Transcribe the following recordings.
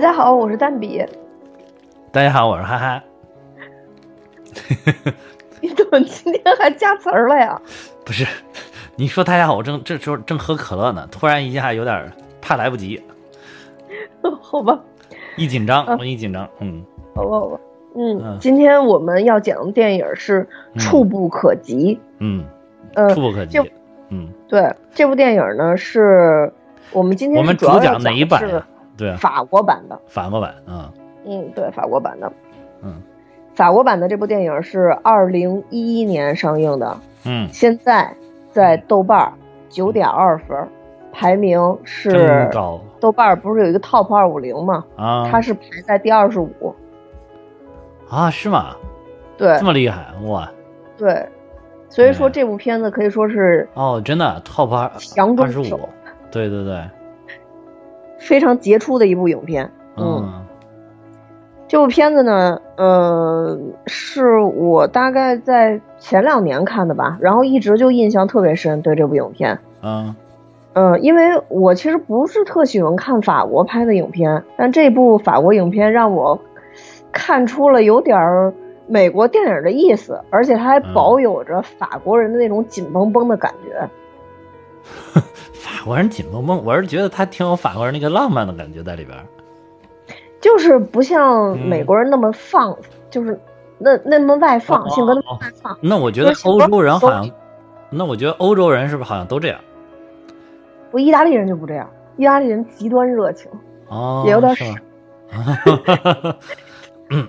大家好，我是蛋比。大家好，我是哈哈。你怎么今天还加词儿了呀？不是，你说大家好，我正这时候正喝可乐呢，突然一下有点怕来不及。好吧，一紧张，我一紧张，嗯，好吧，好吧，嗯，今天我们要讲的电影是《触不可及》。嗯，呃，触不可及。嗯，对，这部电影呢是我们今天我们主讲哪一版呀？对，法国版的。法国版，嗯。嗯，对，法国版的。嗯，法国版的这部电影是二零一一年上映的。嗯，现在在豆瓣九点二分，排名是高。豆瓣不是有一个 Top 二五零吗？啊，它是排在第二十五。啊，是吗？对，这么厉害哇！对，所以说这部片子可以说是哦，真的 Top 二强中手。对对对，非常杰出的一部影片。嗯。这部片子呢，呃，是我大概在前两年看的吧，然后一直就印象特别深，对这部影片。嗯，呃，因为我其实不是特喜欢看法国拍的影片，但这部法国影片让我看出了有点美国电影的意思，而且它还保有着法国人的那种紧绷绷的感觉。法国人紧绷绷，我是觉得他挺有法国人那个浪漫的感觉在里边。就是不像美国人那么放，就是那那么外放，性格那么外放。那我觉得欧洲人好像，那我觉得欧洲人是不是好像都这样？我，意大利人就不这样，意大利人极端热情，哦，也有点傻。嗯，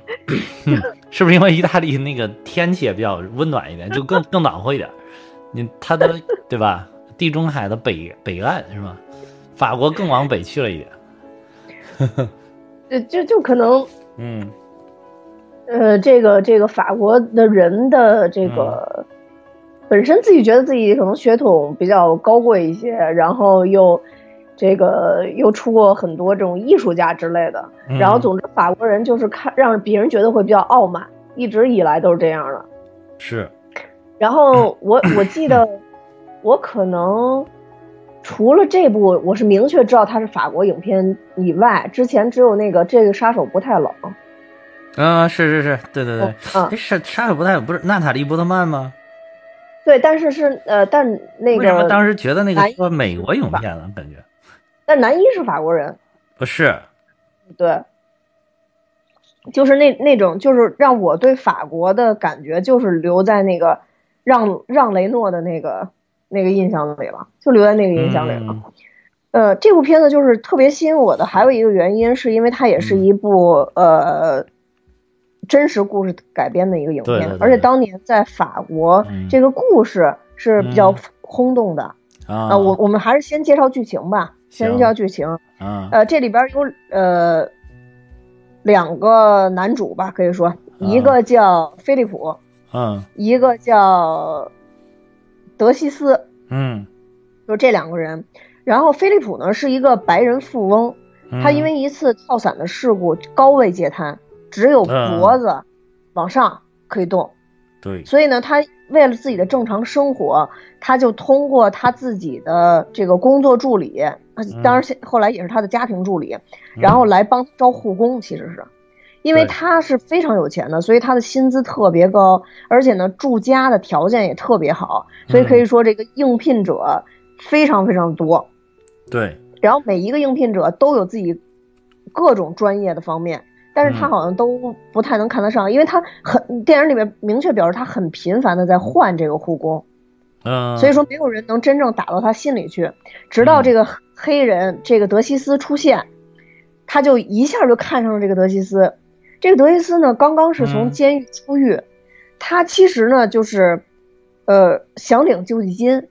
是不是因为意大利那个天气也比较温暖一点，就更更暖和一点？你他的对吧？地中海的北北岸是吧？法国更往北去了一点。就就就可能，嗯，呃，这个这个法国的人的这个本身自己觉得自己可能血统比较高贵一些，然后又这个又出过很多这种艺术家之类的，然后总之法国人就是看让别人觉得会比较傲慢，一直以来都是这样的。是，然后我我记得 我可能。除了这部，我是明确知道它是法国影片以外，之前只有那个这个杀手不太冷。嗯，是是是，对对对，嗯，杀杀手不太冷不是娜塔莉波特曼吗？对，但是是呃，但那个为什么当时觉得那个说美国影片呢？感觉，但男一是法国人，不是？对，就是那那种，就是让我对法国的感觉，就是留在那个让让雷诺的那个。那个印象里了，就留在那个印象里了。呃，这部片子就是特别吸引我的，还有一个原因是因为它也是一部呃真实故事改编的一个影片，而且当年在法国这个故事是比较轰动的。啊，我我们还是先介绍剧情吧，先介绍剧情。呃，这里边有呃两个男主吧，可以说一个叫菲利普，嗯，一个叫。德西斯，嗯，就这两个人，然后菲利普呢是一个白人富翁，他因为一次跳伞的事故高位截瘫，只有脖子往上可以动，对，所以呢，他为了自己的正常生活，他就通过他自己的这个工作助理，当然后来也是他的家庭助理，然后来帮招护工，其实是。因为他是非常有钱的，所以他的薪资特别高，而且呢，住家的条件也特别好，所以可以说这个应聘者非常非常多。对。然后每一个应聘者都有自己各种专业的方面，但是他好像都不太能看得上，因为他很电影里面明确表示他很频繁的在换这个护工。嗯。所以说没有人能真正打到他心里去，直到这个黑人这个德西斯出现，他就一下就看上了这个德西斯。这个德西斯呢，刚刚是从监狱出狱，他其实呢就是，呃，想领救济金，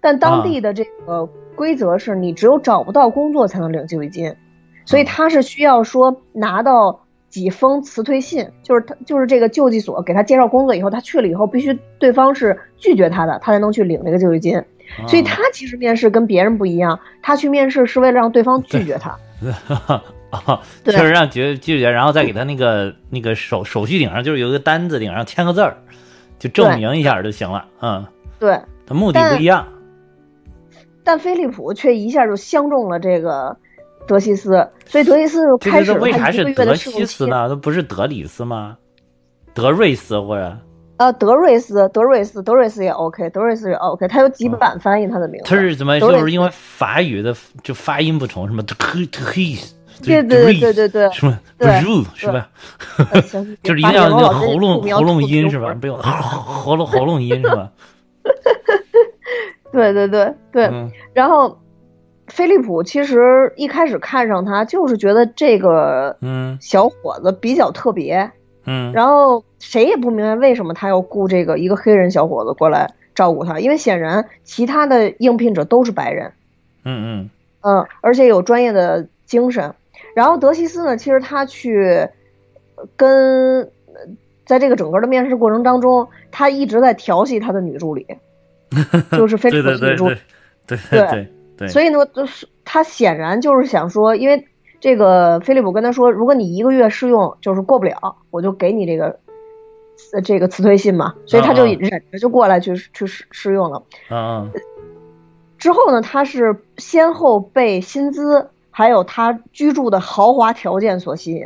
但当地的这个规则是你只有找不到工作才能领救济金，所以他是需要说拿到几封辞退信，就是他就是这个救济所给他介绍工作以后，他去了以后必须对方是拒绝他的，他才能去领这个救济金，所以他其实面试跟别人不一样，他去面试是为了让对方拒绝他。啊，就是让拒拒绝，然后再给他那个那个手手续顶上，就是有一个单子顶上签个字儿，就证明一下就行了。嗯，对，他目的不一样。但菲利普却一下就相中了这个德西斯，所以德西斯就开始为啥是德西斯。呢？那不是德里斯吗？德瑞斯或者呃，德瑞斯，德瑞斯，德瑞斯也 OK，德瑞斯也 OK，他有几版翻译他的名字。他是怎么？就是因为法语的就发音不同，什么德德黑斯，对对对对对什么对 ru 是吧？就是一定要那个喉咙 喉咙音是吧？不用喉咙喉咙音是吧？对对对对，嗯然后飞利浦其实一开始看上他，就是觉得这个嗯小伙子比较特别，嗯然后谁也不明白为什么他要雇这个一个黑人小伙子过来照顾他，因为显然其他的应聘者都是白人，嗯嗯嗯，而且有专业的精神。然后德西斯呢，其实他去呃跟呃在这个整个的面试过程当中，他一直在调戏他的女助理，就是菲利普的女助理对。对对对对，所以呢，就是他显然就是想说，因为这个菲利普跟他说，如果你一个月试用就是过不了，我就给你这个呃这个辞退信嘛，所以他就忍着就过来去去试试用了。之后呢，他是先后被薪资还有他居住的豪华条件所吸引，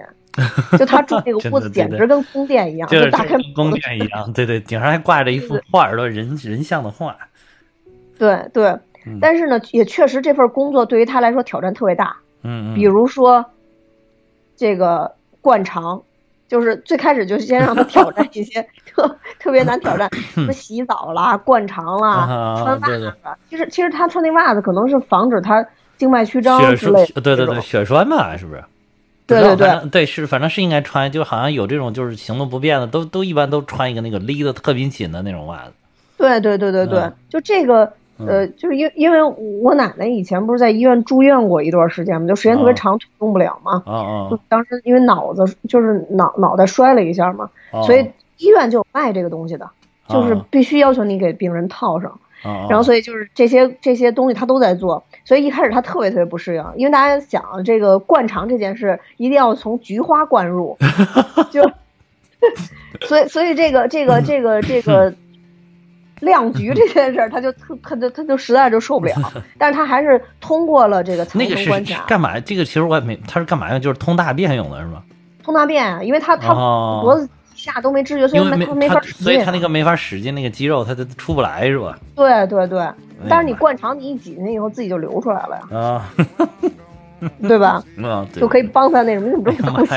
就他住那个 屋子简直跟宫殿一样，就是打开跟宫殿一样，对对，顶上还挂着一幅画儿，都人人像的画。对对嗯，但是呢，也确实这份工作对于他来说挑战特别大。嗯嗯，比如说这个灌肠，就是最开始就先让他挑战一些 特特别难挑战，什么洗澡啦、灌肠啦、啊穿袜子。其实其实他穿那袜子可能是防止他静脉曲张之类对对对，血栓嘛，是不是？对对对对是，反正是应该穿，就好像有这种就是行动不便的，都都一般都穿一个那个勒的特别紧的那种袜子。对对对对对，嗯就这个。呃，就是因因为我奶奶以前不是在医院住院过一段时间嘛，就时间特别哦长，动不了嘛。哦啊就当时因为脑子就是脑脑袋摔了一下嘛，哦，所以医院就有卖这个东西的，就是哦必须要求你给病人套上。哦，然后所以就是这些这些东西他都在做，所以一开始他特别特别不适应，因为大家想这个灌肠这件事一定要从菊花灌入，就，所以所以这个这个这个这个晾菊这件事，他就特他就他就实在就受不了，但是他还是通过了这个层那个是层关卡，干嘛？这个其实我也没，他是干嘛用？就是通大便用的是吗？通大便啊，因为他他哦脖子以下都没知觉，所以没他没法，所以他那个没法使劲，那个肌肉他就出不来是吧？对对对，但是你灌肠你一挤进去以后自己就流出来了呀，啊，对吧？啊，对就可以帮他那什么，你怎么这么高兴？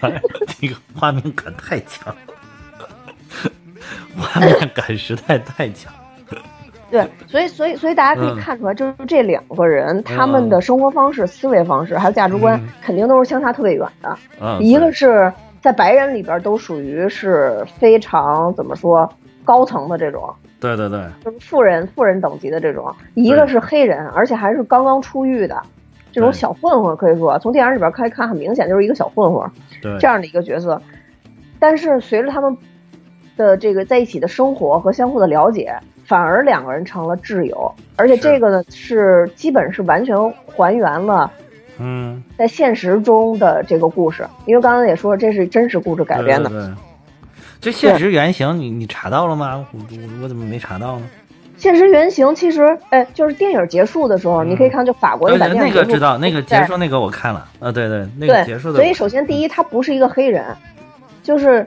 哎呀！这个画面感太强，画面感实在太强。对，所以所以所以大家可以嗯看出来，就是这两个人他们的生活方式、思维方式还有价值观嗯，肯定都是相差特别远的。嗯，一个是在白人里边都属于是非常怎么说高层的这种，对对对，就是富人富人等级的这种；一个是黑人，而且还是刚刚出狱的这种小混混，可以说从电影里边可以看，很明显就是一个小混混。对。这样的一个角色。但是随着他们的这个在一起的生活和相互的了解，反而两个人成了挚友，而且这个呢是基本是完全还原了嗯，在现实中的这个故事，因为刚刚也说这是真实故事改编的。对对对这现实原型你你查到了吗？我我我怎么没查到呢？现实原型其实，哎，就是电影结束的时候，你可以看，就法国的那版电影那个知道，那个结束那个我看了，啊，对对，那个结束的。所以首先第一，他不是一个黑人，就是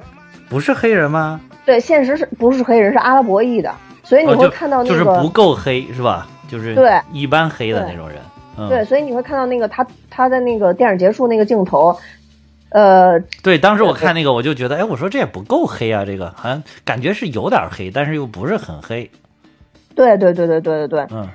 不是黑人吗？对现实是不是黑人是阿拉伯裔的，所以你会看到那就是个、不够黑是吧？就是对一般黑的那种人。嗯，对，所以你会看到那个他他在那个电影结束那个镜头，呃，对，当时我看那个我就觉得，哎，我说这也不够黑啊，这个好像感觉是有点黑，但是又不是很黑。对对对对对对对，嗯。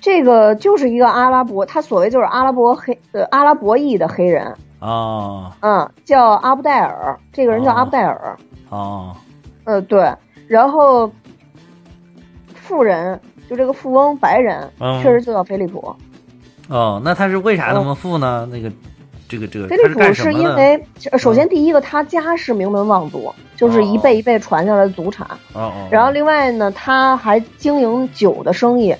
这个就是一个阿拉伯，他所谓就是阿拉伯黑呃阿拉伯裔的黑人，哦。嗯，叫阿布戴尔，这个人叫哦。阿布戴尔，哦。呃对，然后富人就这个富翁白人，嗯。确实就叫菲利普，哦，那他是为啥那么富呢？那个这个这个菲利浦是？因为呃首先第一个他家是名门望族，就是一辈一辈传下来的祖产，哦哦，然后另外呢他还经营酒的生意。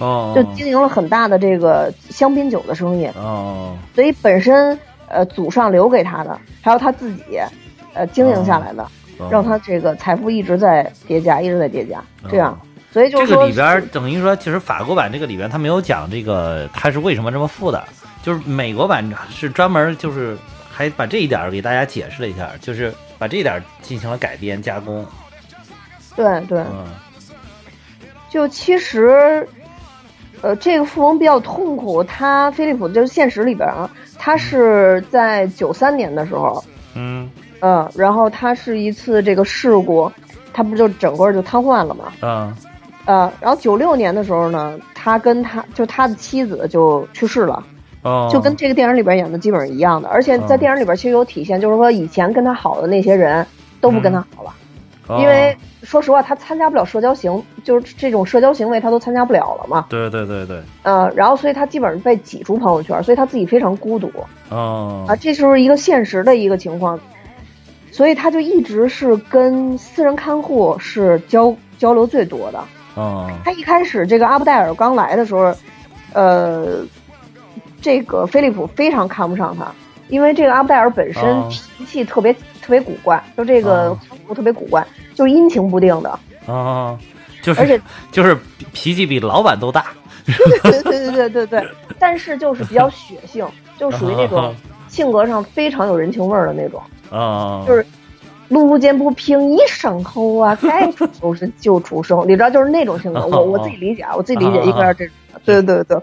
哦就经营了很大的这个香槟酒的生意，哦所以本身呃祖上留给他的，还有他自己呃经营下来的，哦让他这个财富一直在叠加，一直在叠加，这样，哦所以就是说这个里边等于说，其实法国版这个里边他没有讲这个他是为什么这么富的，就是美国版是专门就是还把这一点给大家解释了一下，就是把这一点进行了改编加工。对对，嗯。就其实，呃，这个富翁比较痛苦，他菲利普就是现实里边啊，他是在九三年的时候，嗯。嗯，然后他是一次这个事故，他不就整个就瘫痪了吗，嗯。呃，然后九六年的时候呢，他跟他就他的妻子就去世了，哦，就跟这个电影里边演的基本上一样的，而且在哦。电影里边其实有体现，就是说以前跟他好的那些人都不跟他好了，哦。因为说实话他参加不了社交行，就是这种社交行为他都参加不了了嘛，对对对对，嗯，然后所以他基本上被挤出朋友圈，所以他自己非常孤独。哦。啊，这就是一个现实的一个情况，所以他就一直是跟私人看护是交交流最多的。哦。他一开始这个阿布戴尔刚来的时候，呃，这个菲利普非常看不上他，因为这个阿布戴尔本身哦脾气特别、特别古怪，就这个特别古怪，就是阴晴不定的，啊，就是而且就是脾气比老板都大。对对对对对对，但是就是比较血性，就属于那种性格上非常有人情味儿的那种，啊，就是路见不平一声吼啊，该出手时就出手，你知道，就是那种性格。我我 自己理解啊，我自己理解应该是这种对对对，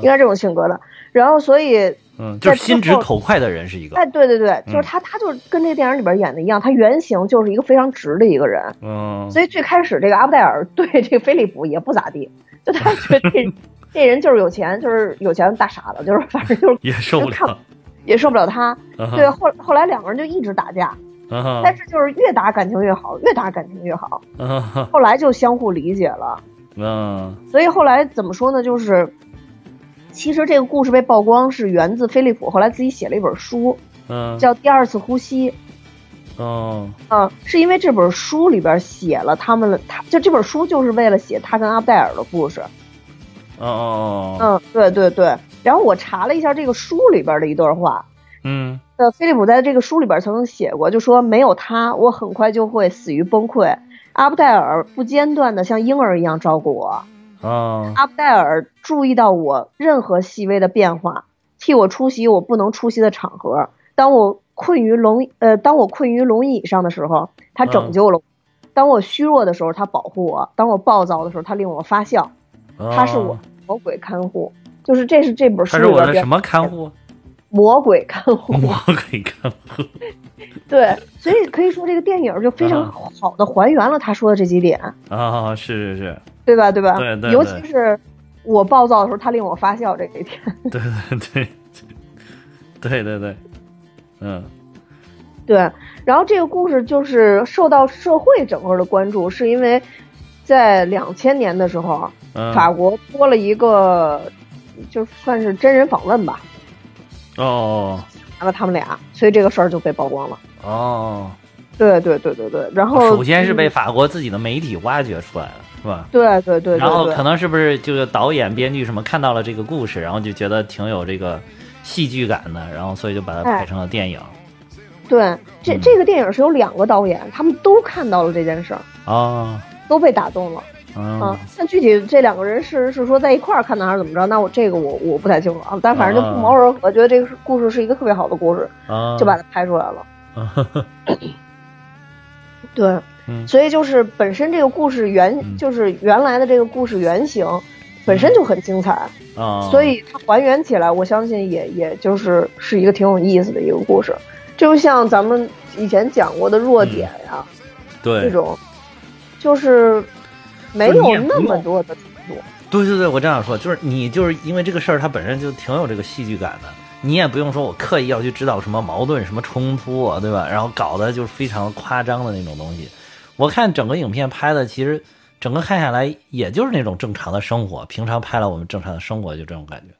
应该这种性格的。然后所以，嗯，就是心直口快的人是一个。哎，对对对，嗯就是他，他就是跟这个电影里边演的一样，他原型就是一个非常直的一个人。嗯，所以最开始这个阿布戴尔对这个菲利普也不咋地，就他觉得这 这人就是有钱，就是有钱大傻子，就是反正就是也受不了。也受不了他。嗯对，后后来两个人就一直打架，但是就是越打感情越好，越打感情越好。后来就相互理解了，嗯所以后来怎么说呢？就是其实这个故事被曝光是源自菲利普后来自己写了一本书，嗯叫《第二次呼吸》。哦嗯，是因为这本书里边写了他们，他就这本书就是为了写他跟阿布戴尔的故事。哦哦嗯，对对对。然后我查了一下这个书里边的一段话，嗯呃，菲利普在这个书里边曾经写过，就说没有他，我很快就会死于崩溃。阿布戴尔不间断的像婴儿一样照顾我，哦阿布戴尔注意到我任何细微的变化，替我出席我不能出席的场合。当我困于龙呃，当我困于龙椅上的时候，他拯救了我；当我虚弱的时候，他保护我；当我暴躁的时候，他令我发笑。他是我魔鬼看护，就是这是这本书他是里边边我的什么看护？魔鬼看护。魔鬼看护。对，所以可以说这个电影就非常好的还原了他说的这几点，啊，是是是，对吧？对吧？对对对。尤其是我暴躁的时候，他令我发笑这一点。对 对对，对对对，嗯。对，然后这个故事就是受到社会整个的关注，是因为在两千年的时候，嗯，法国播了一个，就算是真人访问吧，哦拿了他们俩，所以这个事儿就被曝光了。哦，对对对对对，然后首先是被嗯法国自己的媒体挖掘出来了，是吧？对对对对然后可能是不是就是导演、编剧什么看到了这个故事，然后就觉得挺有这个戏剧感的，然后所以就把它拍成了电影。对，这嗯这个电影是有两个导演，他们都看到了这件事儿，哦，都被打动了。嗯啊，但具体这两个人是是说在一块儿看的还是怎么着？那我这个我我不太清楚啊。但反正就不谋而合，觉得这个故事是一个特别好的故事，啊，就把它拍出来了。啊 对，嗯所以就是本身这个故事原、嗯就是原来的这个故事原型本身就很精彩，啊，所以它还原起来，我相信也也就是是一个挺有意思的一个故事。就像咱们以前讲过的弱点呀、这对种，就是没有那么多的。对对对，我这样说，就是你就是因为这个事儿，它本身就挺有这个戏剧感的，你也不用说我刻意要去制造什么矛盾、什么冲突啊，对吧？然后搞得就是非常夸张的那种东西。我看整个影片拍的，其实整个看下来，也就是那种正常的生活，平常拍了我们正常的生活，就这种感觉，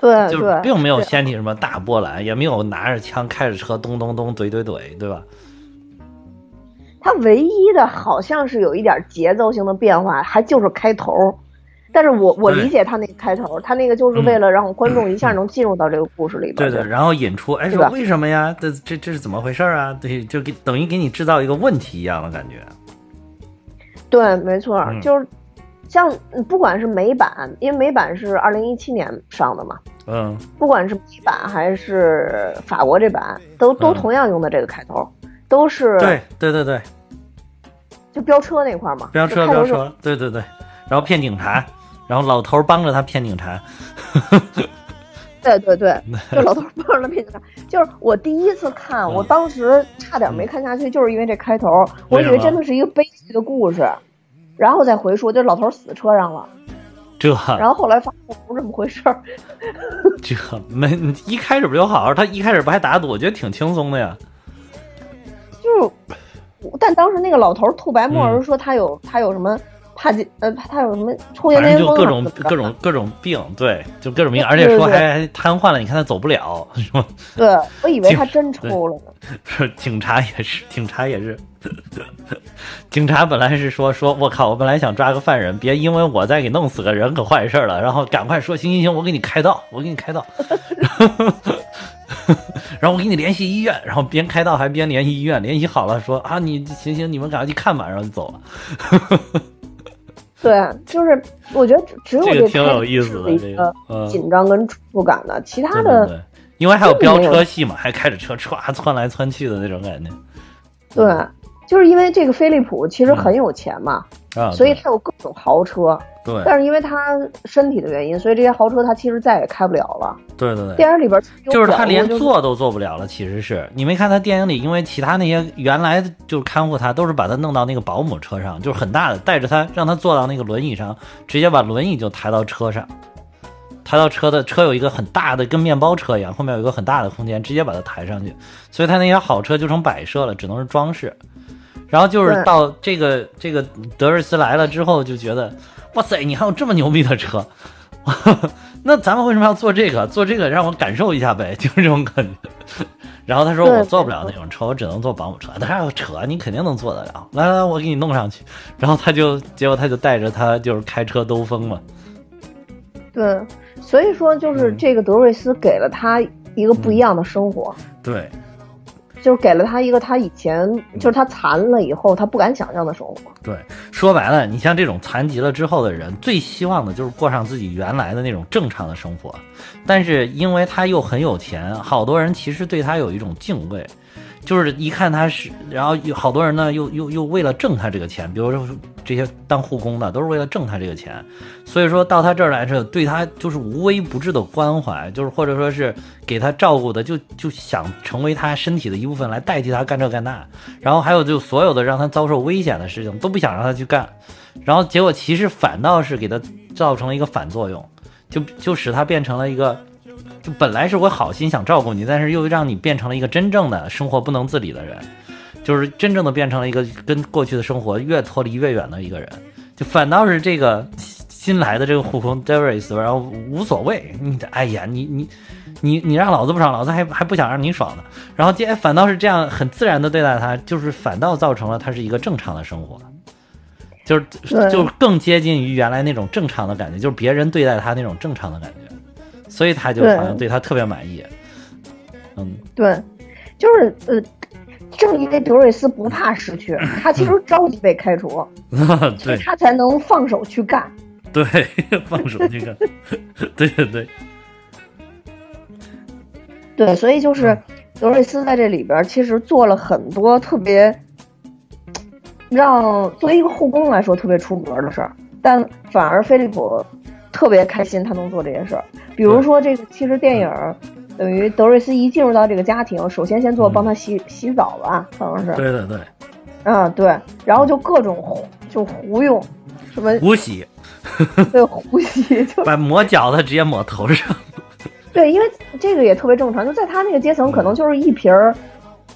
对就是并没有掀起什么大波澜，也没有拿着枪开着车咚咚咚怼怼怼，对吧？它唯一的好像是有一点节奏性的变化，还就是开头。但是我我理解他那个开头，他那个就是为了让观众一下能进入到这个故事里边。对对，然后引出，哎，说是吧？为什么呀？这这这是怎么回事啊？对，就给等于给你制造一个问题一样的感觉。对，没错，嗯。就是像嗯不管是美版，因为美版是二零一七年上的嘛，嗯。不管是美版还是法国这版，都都嗯同样用的这个开头，都是对对对对，就飙车那块儿嘛，飙车飙车，对对对，然后骗警察，然后老头儿帮着他骗警察，对 对对，就老头儿帮着他骗警察。就是我第一次看，嗯我当时差点没看下去，就是因为这开头，我以为真的是一个悲剧的故事，然后再回溯，就老头儿死车上了，这然后后来发现不是这么回事儿。这没一开始不就好好，他一开始不还打赌，我觉得挺轻松的呀。就是，但当时那个老头吐白沫儿嗯说他有、他有什么帕金呃他有什么抽烟反正就各种各种各种病，对，就各种病，而且说还还瘫痪了，你看他走不了，是吗？对我以为他真抽了呢。是警察也是，警察也是，警察本来是说说，我靠，我本来想抓个犯人，别因为我再给弄死个人可坏事了，然后赶快说行行行，我给你开道，我给你开道，然后我给你联系医院，然后边开道还边联系医院，联系好了说啊，你行行，你们赶快去看吧，然后就走了。对，就是我觉得只只有这个挺有意思的，这个，嗯，紧张跟触感的，其他的因为还有飙车戏嘛，还开着车歘窜来窜去的那种感觉。对，就是因为这个飞利浦其实很有钱嘛，啊，所以对。他有各种豪车，对。但是因为他身体的原因，所以这些豪车他其实再也开不了了。对对对，电影里边就是他连坐都坐不了了，其实是。你没看他电影里，因为其他那些原来就是看护他，都是把他弄到那个保姆车上，就是很大的，带着他让他坐到那个轮椅上，直接把轮椅就抬到车上，抬到车的车有一个很大的跟面包车一样，后面有一个很大的空间，直接把它抬上去，所以他那些好车就成摆设了，只能是装饰。然后就是到这个这个德瑞斯来了之后，就觉得哇塞，你还有这么牛逼的车，那咱们为什么要做这个？做这个让我感受一下呗，就是这种感觉。然后他说我坐不了那种车，我只能坐保姆车。他说扯，你肯定能坐得了。来来来，我给你弄上去。然后他就结果他就带着他就是开车兜风嘛。对，所以说就是嗯这个德瑞斯给了他一个不一样的生活，对就是给了他一个他以前就是他残了以后他不敢想象的生活。对，说白了，你像这种残疾了之后的人，最希望的就是过上自己原来的那种正常的生活。但是因为他又很有钱，好多人其实对他有一种敬畏。就是一看他是，然后有好多人呢，又又又为了挣他这个钱，比如说这些当护工的，都是为了挣他这个钱，所以说到他这儿来是对他就是无微不至的关怀，就是或者说是给他照顾的，就就想成为他身体的一部分来代替他干这干那，然后还有就所有的让他遭受危险的事情都不想让他去干，然后结果其实反倒是给他造成了一个反作用，就就使他变成了一个。就本来是我好心想照顾你，但是又让你变成了一个真正的生活不能自理的人，就是真正的变成了一个跟过去的生活越脱离越远的一个人。就反倒是这个新来的这个护工 Darius，然后无所谓，你哎呀，你你你你让老子不爽，老子还还不想让你爽呢。然后接反倒是这样很自然的对待他，就是反倒造成了他是一个正常的生活。就是就是更接近于原来那种正常的感觉，就是别人对待他那种正常的感觉，所以他就好像对他特别满意。嗯，对，就是呃，正因为德瑞斯不怕失去，他其实着急被开除，所以他才能放手去干。对，放手去干，对对对，对，所以就是嗯。德瑞斯在这里边其实做了很多特别让作为一个护工来说特别出格的事儿，但反而菲利普特别开心他能做这些事儿。比如说这个，其实电影儿等于德瑞斯一进入到这个家庭，首先先做嗯帮他洗、洗澡吧，好像是，对对对，嗯对，然后就各种胡就胡用，什么胡洗，对胡洗，就 把抹脚的直接抹头上。对，因为这个也特别正常，就在他那个阶层，可能就是一瓶儿，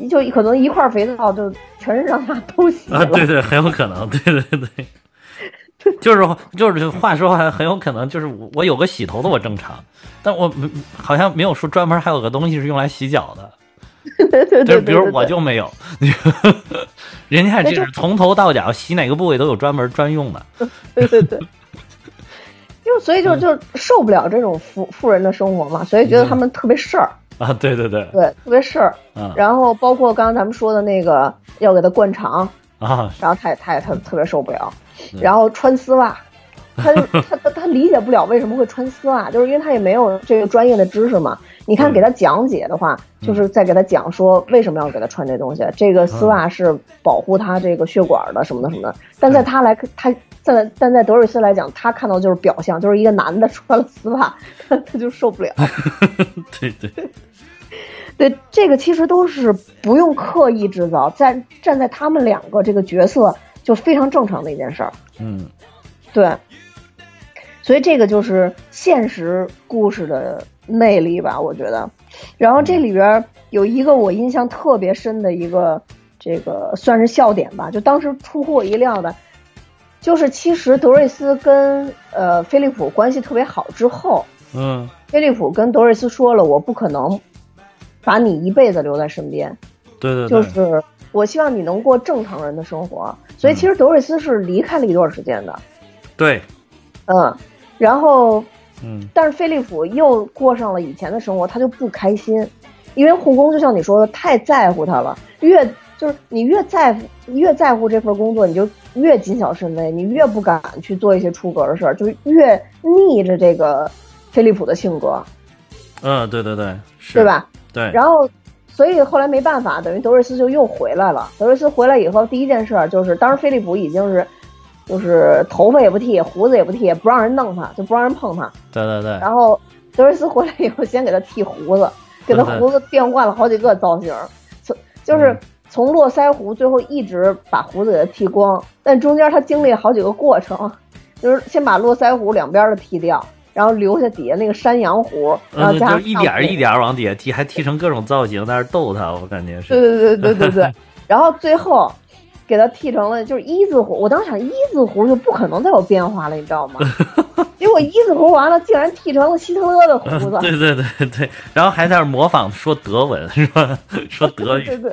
就可能一块肥皂就全身上下都洗了。啊，对对，很有可能，对对对，就是就是话说还很有可能就是我我有个洗头的我正常，但我没好像没有说专门还有个东西是用来洗脚的，对对对，就是比如我就没有，人家这是从头到脚洗哪个部位都有专门专用的，对对对，就所以就就受不了这种富富人的生活嘛，所以觉得他们特别事儿，啊，对对对，对，特别事儿。啊然后包括刚刚咱们说的那个要给他灌肠，啊，然后他也他也他特别受不了，嗯然后穿丝袜，他就 他他他理解不了为什么会穿丝袜，就是因为他也没有这个专业的知识嘛。你看给他讲解的话，就是在给他讲说为什么要给他穿这东西，这个丝袜是保护他这个血管的什么的什么的。但在他来，他在但在德瑞斯来讲，他看到就是表象，就是一个男的穿了丝袜，他他就受不了。对对 对，这个其实都是不用刻意制造，在站在他们两个这个角色就非常正常的一件事儿。嗯，对，所以这个就是现实故事的魅力吧，我觉得。然后这里边有一个我印象特别深的一个这个算是笑点吧，就当时出乎我意料的，就是其实德瑞斯跟呃菲利普关系特别好之后，嗯菲利普跟德瑞斯说了，我不可能把你一辈子留在身边，对对对，就是我希望你能过正常人的生活。所以其实德瑞斯是离开了一段时间的，对，嗯，然后嗯。但是菲利普又过上了以前的生活，他就不开心，因为护工就像你说的，太在乎他了，越就是你越在乎越在乎这份工作，你就越谨小慎微，你越不敢去做一些出格的事儿，就越逆着这个菲利普的性格，嗯，对对对，是。对？吧？对，然后，所以后来没办法，等于德瑞斯就又回来了。德瑞斯回来以后，第一件事儿就是，当时菲利普已经是，就是头发也不剃，胡子也不剃，不让人弄他，就不让人碰他。对对对，然后德瑞斯回来以后，先给他剃胡子，给他胡子变换了好几个造型，从就是嗯从络腮胡，最后一直把胡子给他剃光。但中间他经历了好几个过程，就是先把络腮胡两边的剃掉，然后留下底下那个山羊胡，然后嗯，加上就一点儿一点儿往底下剃，还剃成各种造型，在那逗他，我感觉是。对对对对对对，然后最后给他剃成了就是一字胡。我当时想一字胡就不可能再有变化了，你知道吗？结果一字胡完了，竟然剃成了希特勒的胡子。对对对对，然后还在那模仿说德文是吧？说德语，对对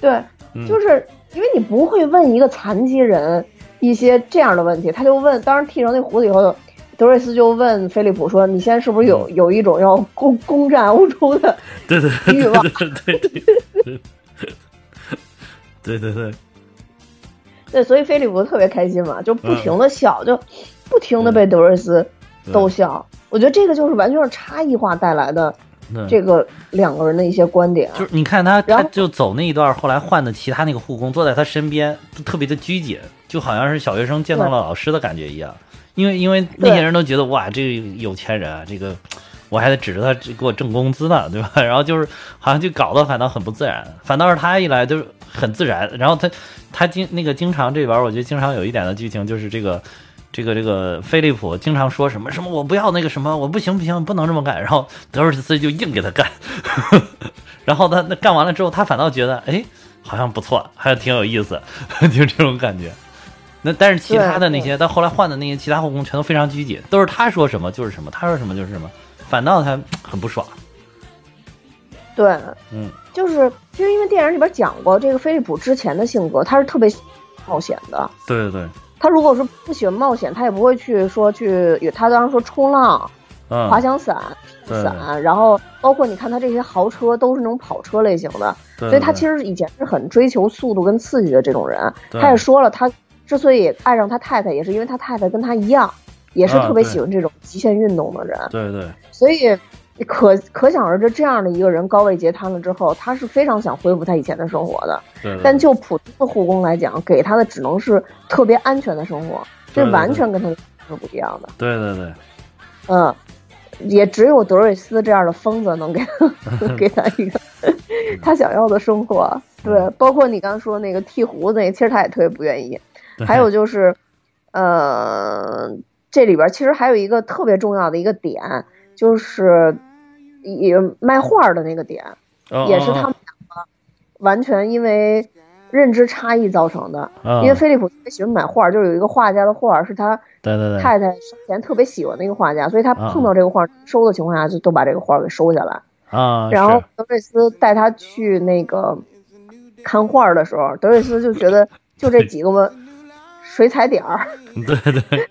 对，嗯就是因为你不会问一个残疾人一些这样的问题，他就问，当时剃成那胡子以后。德瑞斯就问菲利普说：“你现在是不是有有一种要攻攻占欧洲的对 对对欲望对对对对对对对，对，所以菲利普特别开心嘛，就不停的笑，就不停的被德瑞斯逗笑。我觉得这个就是完全是差异化带来的这个两个人的一些观点。就是你看他，他就走那一段，后来换的其他那个护工坐在他身边，就特别的拘谨，就好像是小学生见到了老师的感觉一样。因为因为那些人都觉得哇，这个有钱人啊，这个我还得指着他给我挣工资呢，对吧？然后就是好像就搞得反倒很不自然，反倒是他一来就是很自然。然后他他经那个经常这里边，我觉得经常有一点的剧情就是这个。这个这个菲利普经常说什么什么我不要那个什么我不行不行不能这么干，然后德瑞斯就硬给他干，然后他那干完了之后，他反倒觉得哎好像不错，还挺有意思，就这种感觉。那但是其他的那些，到后来换的那些其他后宫全都非常拘谨，都是他说什么就是什么，他说什么就是什么，反倒他很不爽。对，嗯，就是其实因为电影里边讲过，这个菲利普之前的性格，他是特别冒险的。对对对，他如果说不喜欢冒险，他也不会去说去，他当时说冲浪、嗯，滑翔伞、对伞，然后包括你看他这些豪车都是那种跑车类型的，所以他其实以前是很追求速度跟刺激的这种人。他也说了，他之所以爱上他太太，也是因为他太太跟他一样，也是啊特别喜欢这种极限运动的人。对对所以可可想而知，这样的一个人高位截瘫了之后，他是非常想恢复他以前的生活的。对对，但就普通的护工来讲，给他的只能是特别安全的生活，这完全跟他是不一样的。对对对，嗯，也只有德瑞斯这样的疯子能给他 给他一个他想要的生活。对，包括你刚刚说那个剃胡子那，其实他也特别不愿意。对还有就是，呃，这里边其实还有一个特别重要的一个点，就是也卖画的那个点，哦也是他哦们两个完全因为认知差异造成的。哦因为菲利普特别喜欢买画，就是有一个画家的画是他太太生前特别喜欢的一个画家，所以他啊碰到这个画收的情况下，就都把这个画给收下来。啊，然后德瑞斯带他去那个看画的时候，德瑞斯就觉得就这几个水彩点儿，对对，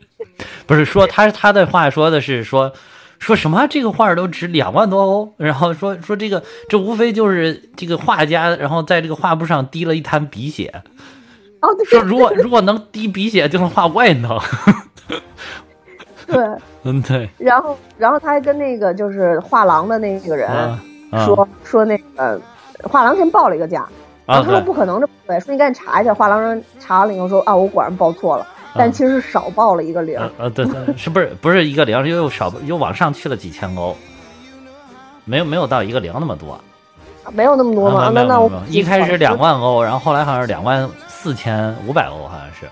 不是说他他的话说的是说说什么这个画都值两万多欧，然后说说这个这无非就是这个画家，然后在这个画布上滴了一滩鼻血，哦，对。说如果如果能滴鼻血就能画，我也能。对，嗯对，然后然后他还跟那个就是画廊的那个人啊啊说、说那个画廊先报了一个价，他说不可能这么贵，说你赶紧查一下。画廊人查了以后说啊，我果然报错了，但其实是少报了一个零。呃呃对对，是不是不是一个零，又又少又往上去了几千欧，没有没有到一个零那么多。没有那么多吗？那那我一开始两，万欧，然后后来好像是两万四千五百欧，好像是。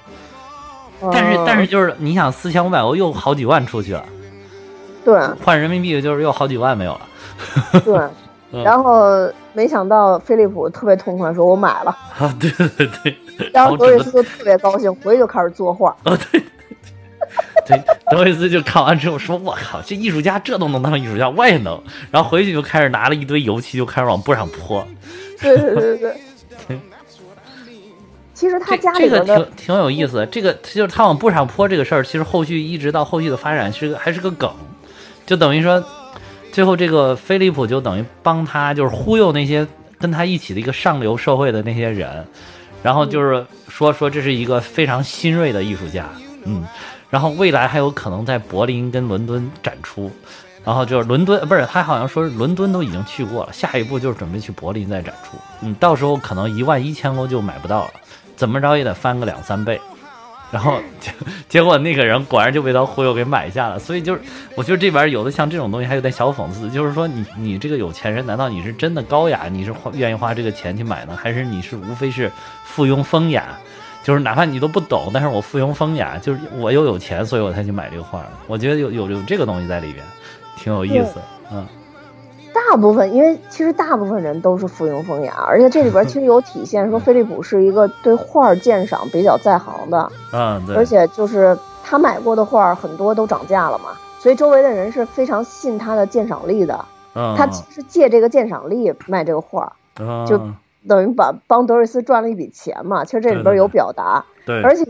但是但是嗯就是你想四千五百欧又好几万出去了，对换人民币就是又好几万没有了。对，嗯然后没想到飞利浦特别痛快，说我买了，啊，对对对，然后德瑞斯就特别高兴，回去就开始作画。啊对。对，德维斯就看完之后说：“我靠，这艺术家这都能当艺术家，我也能。”然后回去就开始拿了一堆油漆，就开始往布上泼。对对对对 对。其实他这这个家里边的挺挺有意思的，这个就是他往布上泼这个事儿，其实后续一直到后续的发展是个还是个梗，就等于说，最后这个菲利普就等于帮他就是忽悠那些跟他一起的一个上流社会的那些人，然后就是说说这是一个非常新锐的艺术家，嗯，然后未来还有可能在柏林跟伦敦展出。然后就是伦敦，不是他好像说伦敦都已经去过了，下一步就是准备去柏林再展出。嗯，到时候可能一万一千欧就买不到了，怎么着也得翻个两三倍。然后结结果那个人果然就被他忽悠给买下了，所以就是我觉得这边有的像这种东西还有点小讽刺，就是说你你这个有钱人，难道你是真的高雅，你是花愿意花这个钱去买呢，还是你是无非是附庸风雅？就是哪怕你都不懂，但是我附庸风雅，就是我又有钱，所以我才去买这个画。我觉得有有有这个东西在里边，挺有意思。嗯，大部分，因为其实大部分人都是附庸风雅，而且这里边其实有体现说菲利普是一个对画鉴赏比较在行的，嗯，对，而且就是他买过的画很多都涨价了嘛，所以周围的人是非常信他的鉴赏力的。嗯，他其实借这个鉴赏力卖这个画，嗯就等于把帮德瑞斯赚了一笔钱嘛。其实这里边有表达，对，而且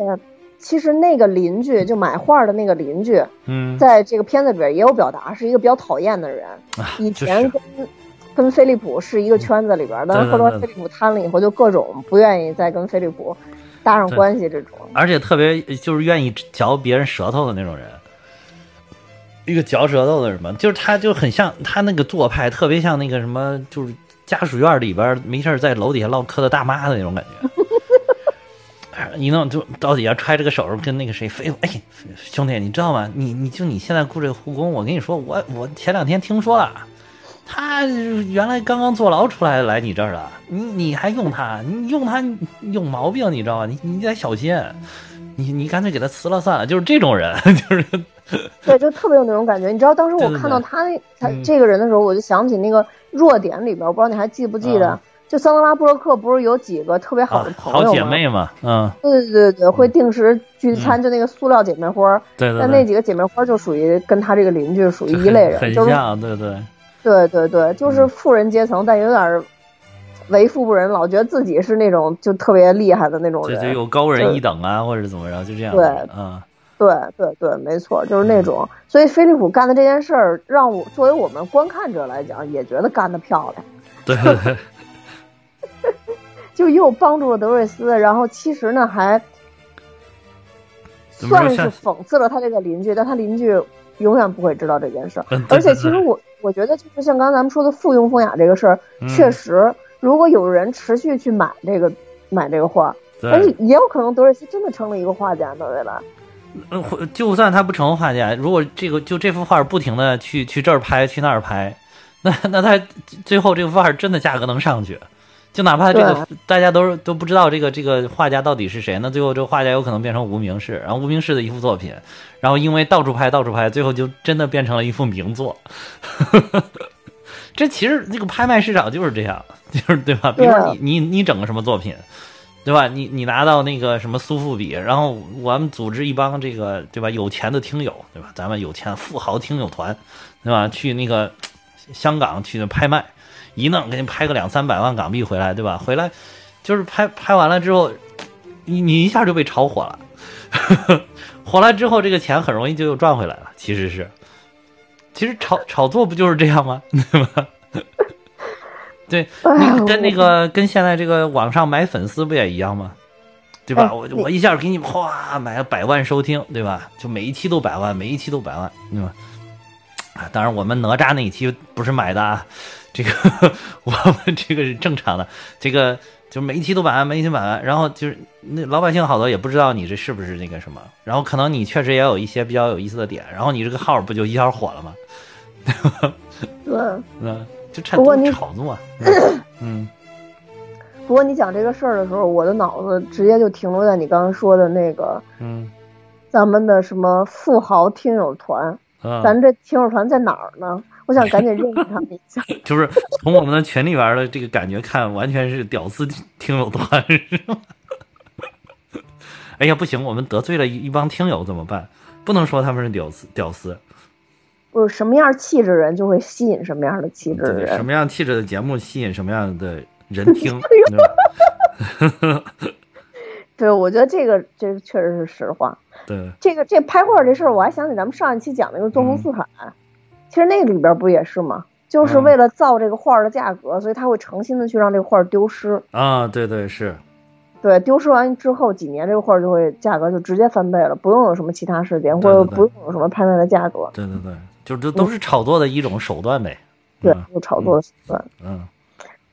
其实那个邻居就买画的那个邻居，嗯，在这个片子里边也有表达，是一个比较讨厌的人。啊以就是前跟、跟菲利普是一个圈子里边的，后来菲利普瘫了以后，就各种不愿意再跟菲利普搭上关系这种。而且特别就是愿意嚼别人舌头的那种人，一个嚼舌头的人嘛，就是他就很像他那个做派，特别像那个什么，就是家属院里边没事儿在楼底下唠嗑的大妈的那种感觉。一弄就到底下揣着个手跟那个谁飞，哎，兄弟，你知道吗？你你就你现在雇这个护工，我跟你说，我我前两天听说了，他原来刚刚坐牢出来来你这儿了，你你还用他？你用他有毛病，你知道吗？你你得小心，你你干脆给他辞了算了。就是这种人，就是对，就特别有那种感觉。你知道，当时我看到他那他嗯这个人的时候，我就想起那个弱点里边，我不知道你还记不记得，啊就桑德拉布洛克不是有几个特别好啊的，朋友吗？好姐妹嘛，嗯，对对对对，会定时聚餐，就那个塑料姐妹花。对对但那，几个姐妹花就属于跟他这个邻居属于一类人，很就是像，对对。对对对，就是嗯富人阶层，但有点儿为富不仁，老觉得自己是那种就特别厉害的那种人就人。有高人一等啊，或者怎么着，就这样对的。嗯，对对对，没错，就是那种。所以菲利普干的这件事儿，让我作为我们观看者来讲，也觉得干得漂亮。对对对，就又帮助了德瑞斯，然后其实呢还算是讽刺了他这个邻居，但他邻居永远不会知道这件事而且对对其实我我觉得就是像刚才咱们说的附庸风雅这个事儿，嗯确实如果有人持续去买这个买这个画，而且，也有可能德瑞斯真的成了一个画家呢，未来。呃或就算他不成画家，如果这个就这幅画不停的去去这儿拍，去那儿拍，那那他最后这幅画真的价格能上去。就哪怕这个大家都都不知道这个这个画家到底是谁，那最后这个画家有可能变成无名氏，然后无名氏的一幅作品，然后因为到处拍到处拍，最后就真的变成了一幅名作。这其实这个拍卖市场就是这样，就是对吧？比如说你你你整个什么作品，对吧？你你拿到那个什么苏富比，然后我们组织一帮这个对吧有钱的听友，对吧？咱们有钱富豪听友团，对吧？去那个香港去拍卖，一弄给你拍个两三百万港币回来，对吧？回来就是拍拍完了之后，你你一下就被炒火了，火了之后这个钱很容易就又赚回来了。其实是，其实炒炒作不就是这样吗？对吧？对，哎呀那个跟那个跟现在这个网上买粉丝不也一样吗？对吧？我我一下给你哗买了百万收听，对吧？就每一期都百万，每一期都百万，对吧？啊，当然我们哪吒那一期不是买的啊，这个我们这个是正常的，这个就每一期都买完，每一期买完，然后就是那老百姓好多也不知道你这是不是那个什么，然后可能你确实也有一些比较有意思的点，然后你这个号不就一下火了吗？对。嗯，就差不过你炒作，嗯嗯不过你讲这个事儿的时候，我的脑子直接就停留在你刚刚说的那个嗯咱们的什么富豪听友团，嗯，咱这听友团在哪儿呢？我想赶紧认识他们一下。就是从我们的群里边的这个感觉看，完全是屌丝听友团，是吗？哎呀，不行，我们得罪了一一帮听友怎么办？不能说他们是屌丝，屌丝，不是什么样气质的人就会吸引什么样的气质的，人什。么样气质的节目吸引什么样的人听？对，我觉得这个这个确实是实话。对，这个这拍画这事儿，我还想起咱们上一期讲那个纵横四海，其实那里边不也是吗？就是嗯为了造这个画的价格，所以他会诚心的去让这个画丢失。啊，对对是，对，丢失完之后几年，这个画就会价格就直接翻倍了，不用有什么其他事件，或者不用有什么拍卖的价格。对对对，就这都是炒作的一种手段呗。对嗯，有炒作的手段。嗯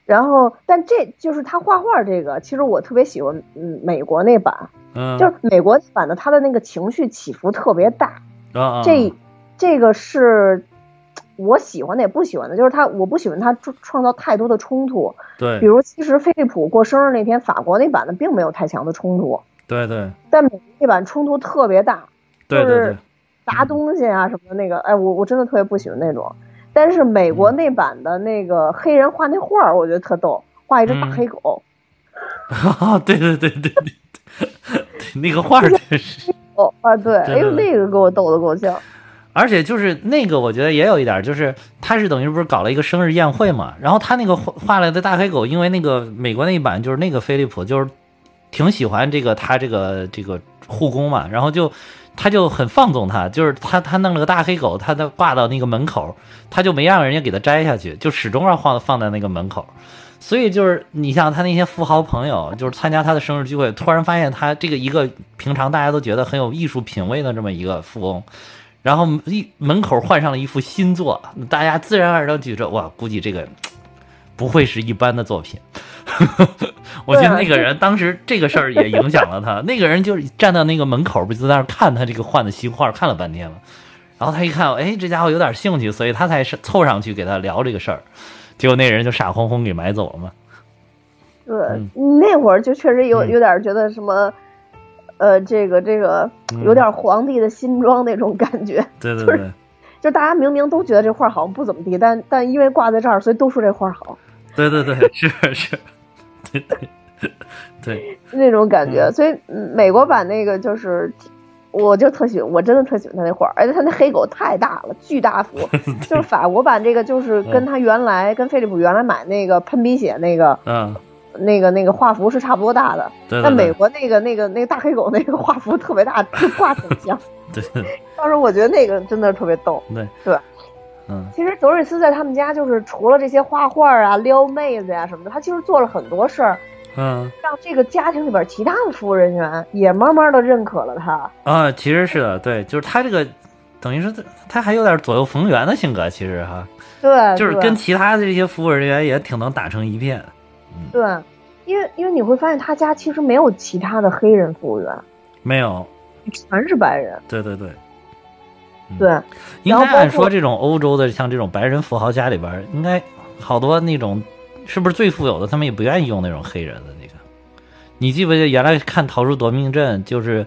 然后，但这就是他画画这个，其实我特别喜欢，嗯，美国那版，嗯，就是美国版的，他的那个情绪起伏特别大。啊啊，这这个是我喜欢的，也不喜欢的，就是他，我不喜欢他创创造太多的冲突。对比如，其实飞利浦过生日那天，法国那版的并没有太强的冲突，对对但美国那版冲突特别大，对对对就是，砸东西啊什么的那个，哎，我我真的特别不喜欢那种。但是美国那版的那个黑人画那画儿，我觉得特逗，画一只大嗯黑狗。啊，对对对对对，对那个画儿真是。哦啊，对，哎呦，那个给我逗得够呛。而且就是那个，我觉得也有一点，就是他是等于不是搞了一个生日宴会嘛，然后他那个画画来的大黑狗，因为那个美国那一版就是那个飞利浦就是挺喜欢这个他这个这个护工嘛，然后就他就很放纵他，就是他他弄了个大黑狗，他他挂到那个门口，他就没让人家给他摘下去，就始终让放放在那个门口。所以就是你像他那些富豪朋友，就是参加他的生日聚会，突然发现他这个一个平常大家都觉得很有艺术品位的这么一个富翁，然后一门口换上了一幅新作，大家自然而然觉着哇，估计这个不会是一般的作品。我觉得那个人当时这个事儿也影响了他，那个人就是站到那个门口，不就在那儿看他这个换的新画，看了半天了。然后他一看，哎，这家伙有点兴趣，所以他才是凑上去给他聊这个事儿。结果那人就傻哄哄给买走了嘛。对，嗯那会儿就确实有嗯有点觉得什么，呃，这个这个嗯有点皇帝的新装那种感觉，对对对 就大家明明都觉得这画好像不怎么地，但但因为挂在这儿，所以都说这画好，对对对，是是，对 对对，那种感觉。嗯所以嗯美国版那个就是。我就特喜欢，我真的特喜欢他那画，而且他那黑狗太大了，巨大幅。就是法国版这个，就是跟他原来、跟飞利浦原来买那个喷鼻血那个嗯，那个那个画幅是差不多大的。对对但美国那个那个那个大黑狗那个画幅特别大，就挂挺像。对对当时我觉得那个真的是特别逗。对对，嗯其实德瑞斯在他们家就是除了这些画画啊、撩妹子呀、什么的，他其实做了很多事儿，嗯让这个家庭里边其他的服务人员也慢慢的认可了他。啊，其实是的，对，就是他这个。等于说他他还有点左右逢源的性格，其实哈，对，对就是跟其他的这些服务人员也挺能打成一片。对，因为因为你会发现他家其实没有其他的黑人服务员，没有，全是白人。对对对，嗯。对，应该按说这种欧洲的像这种白人富豪家里边，应该好多那种是不是最富有的，他们也不愿意用那种黑人的那个。你记不记得原来看《逃出夺命镇》，就是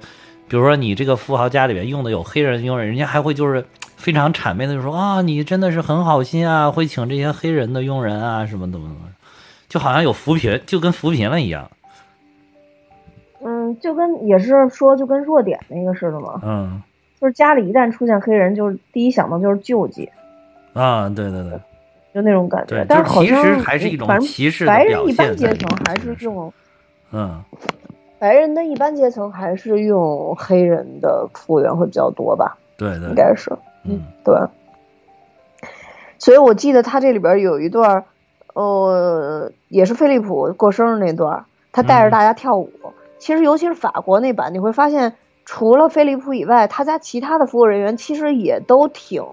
比如说你这个富豪家里边用的有黑人佣人，人家还会就是非常谄媚的就说啊，你真的是很好心啊，会请这些黑人的佣人啊，什么怎么怎么，就好像有扶贫，就跟扶贫了一样。嗯，就跟也是说就跟弱点那个似的嘛，嗯就是家里一旦出现黑人，就是第一想到就是救济，啊，对对对。就那种感觉。但是其好像实还是一种歧视白人一般阶层还是用嗯。白人的一般阶层还是用黑人的服务员会比较多吧，对对。应该是，嗯。对。所以我记得他这里边有一段儿，呃，也是飞利浦过生日那段儿，他带着嗯。大家跳舞，其实尤其是法国那版，你会发现除了飞利浦以外，他家其他的服务人员其实也都挺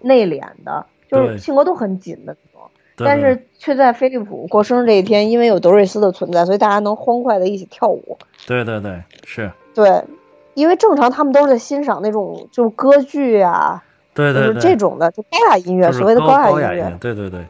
内敛的，就是性格都很紧的那种。但是却在飞利浦过生日这一天，因为有德瑞斯的存在，所以大家能欢快的一起跳舞。对对对是，对，因为正常他们都是在欣赏那种就是歌剧啊，对对对这种的，就高雅音乐，所谓的高雅音高乐，对对对，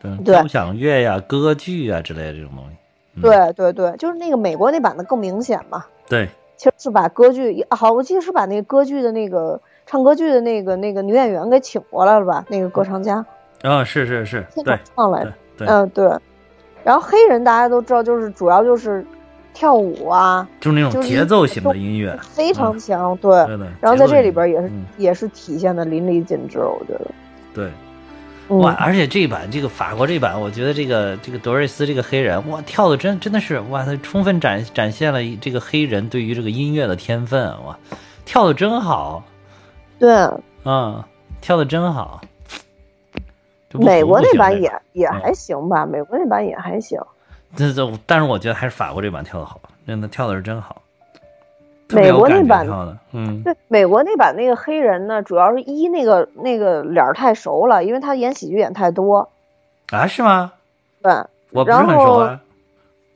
对对交响乐呀、歌剧啊之类的这种东西。嗯对对对，就是那个美国那版的更明显嘛。对其实是把歌剧，啊好，我记得是把那个歌剧的那个唱歌剧的那个那个女演员给请过来了吧？那个歌唱家啊，是是是，现对场唱来的。对，嗯，对。然后黑人大家都知道，就是主要就是跳舞啊，就是那种节奏型的音乐，非常强，对。然后在这里边也是、嗯也是体现的淋漓尽致，我觉得。对。嗯、哇！而且这一版这个法国这版，我觉得这个这个德瑞斯这个黑人，哇，跳的真真的是哇，他充分展展现了这个黑人对于这个音乐的天分，哇，跳的真好，对，嗯，跳的真好。美国那版也也嗯还行吧，美国那版也还行。这这，但是我觉得还是法国这版跳的好，真的跳的是真好，美国那版的，嗯，对，美国那版那个黑人呢，主要是一那个那个脸儿太熟了，因为他演喜剧演太多。啊，是吗？对我不是很熟啊，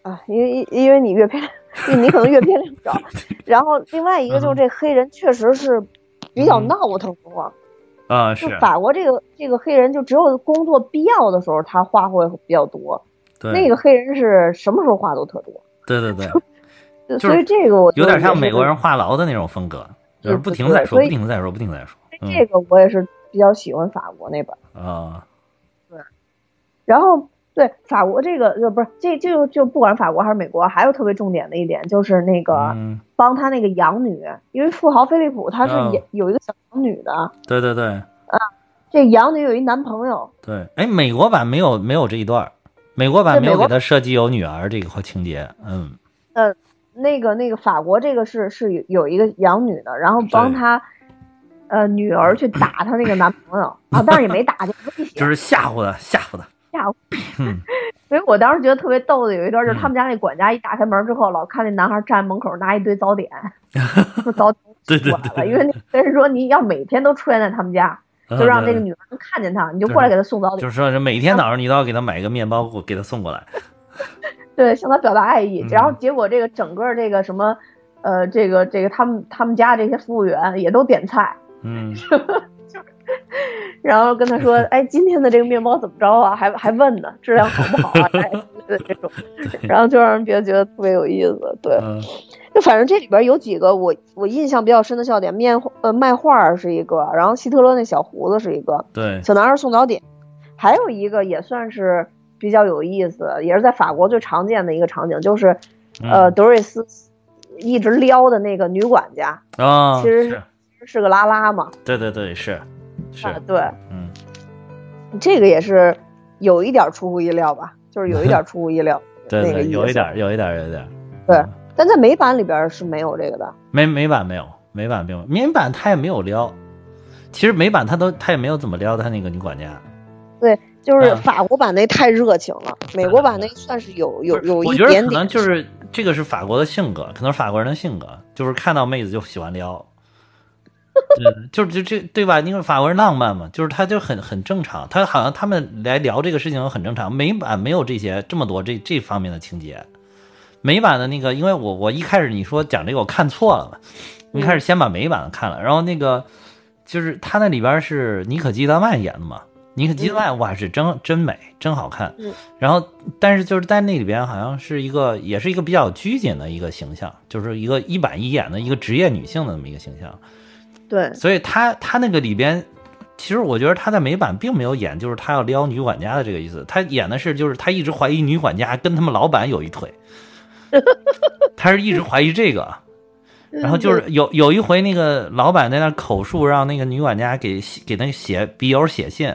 啊，因为因为你阅片量，因为你可能阅片量少。然后另外一个就是这黑人确实是比较嗯闹腾的，啊，就是法国这个这个黑人就只有工作必要的时候他话会比较多，对，那个黑人是什么时候话都特多。对对对，所以这个我有点像美国人话痨的那种风格，就是不停在说，不停在说，不停在说，嗯。这个我也是比较喜欢法国那本。啊，对。然后对法国这个就不是这就就不管法国还是美国，还有特别重点的一点就是那个嗯，帮他那个养女，因为富豪菲利普他是有一个小养女的，对对对。啊这养女有一男朋友，对，哎，美国版没有没有这一段，美国版没有给他设计有女儿这个情节，嗯。嗯，那个那个法国这个是是有有一个养女的，然后帮她呃女儿去打她那个男朋友。啊，但是也没打，就威胁就是吓唬他，吓唬他，吓唬。嗯，所以我当时觉得特别逗的有一段，就是嗯他们家那管家一打开门之后，老看那男孩站门口拿一堆早点，说早点 对对因为那人说你要每天都出现在他们家，就让这个女儿能看见他，你就过来给他送早点，就是说，每天早上你都要给他买一个面包，给给他送过来。对，向他表达爱意。嗯然后结果这个整个这个什么，呃，这个这个他们他们家这些服务员也都点菜，嗯，然后跟他说，哎，今天的这个面包怎么着啊？还还问呢，质量好不好啊？哎，这种，然后就让人别觉得特别有意思。对，嗯就反正这里边有几个我我印象比较深的笑点，面呃卖画儿是一个，然后希特勒那小胡子是一个，对，小男孩送早点，还有一个也算是比较有意思，也是在法国最常见的一个场景，就是呃嗯德瑞斯一直撩的那个女管家，啊，其实是，是个拉拉嘛，对对对，是是啊，，对，嗯，这个也是有一点出乎意料吧，就是有一点出乎意料 对对，有一点，有一点，有一点。对嗯但在美版里边是没有这个的。美美版没有，美版没有，美版他也没有撩。其实美版他都他也没有怎么撩他那个女管家。对，就是嗯法国版那太热情了，美国版那算是有有有我觉得可一点点能就是这个是法国的性格，可能是法国人的性格，就是看到妹子就喜欢撩。对，就是就这对吧？因为法国人浪漫嘛，就是他就很很正常，他好像他们来聊这个事情很正常。美版没有这些这么多这这方面的情节，美版的那个，因为我我一开始你说讲这个我看错了嘛，一开始先把美版的看了，然后那个就是他那里边是妮可基德曼演的嘛，妮可基德曼哇是真真美，真好看。嗯然后但是就是在那里边好像是一个也是一个比较拘谨的一个形象，就是一个一板一眼的一个职业女性的那么一个形象。对所以她她那个里边，其实我觉得她在美版并没有演就是她要撩女管家的这个意思，她演的是就是她一直怀疑女管家跟他们老板有一腿，她是一直怀疑这个。然后就是有有一回，那个老板在那口述，让那个女管家给给那个写笔友写信。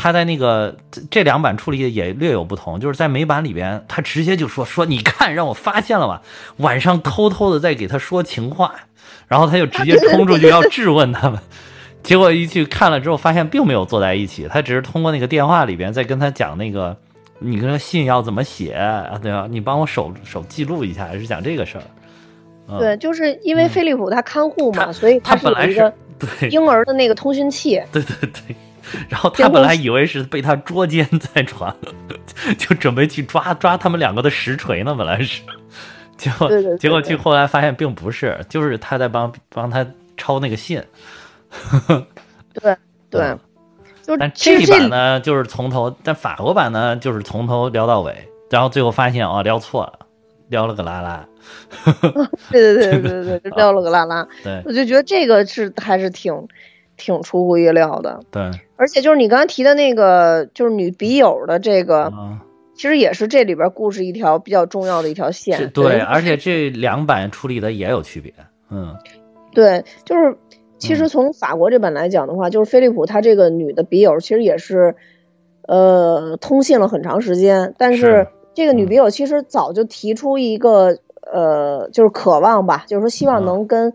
他在那个这这两版处理的也略有不同，就是在美版里边，他直接就说说你看让我发现了吧，晚上偷偷的在给他说情话，然后他就直接冲出去要质问他们，结果一去看了之后，发现并没有坐在一起，他只是通过那个电话里边在跟他讲那个你跟信要怎么写啊？对吧？你帮我手手记录一下，是讲这个事儿。嗯对，就是因为菲利普他看护嘛，他所以他本来是对婴儿的那个通讯器。对对对，然后他本来以为是被他捉奸在床，就准备去抓抓他们两个的实锤呢，本来是，结果对对对结果去后来发现并不是，就是他在帮帮他抄那个信。对对嗯，就是但这一版呢，就是从头，但法国版呢，就是从头聊到尾，然后最后发现哦，聊错了，聊了个拉拉。对对对对对对，就撂了个拉拉。对我就觉得这个是还是挺挺出乎意料的，对。而且就是你刚才提的那个，就是女笔友的这个，啊，其实也是这里边故事一条比较重要的一条线。对，而且这两版处理的也有区别。嗯。对，就是其实从法国这本来讲的话，就是菲利普他这个女的笔友其实也是，呃，通信了很长时间，但是是这个女嗯。笔友其实早就提出一个，呃，就是渴望吧，就是说希望嗯。能跟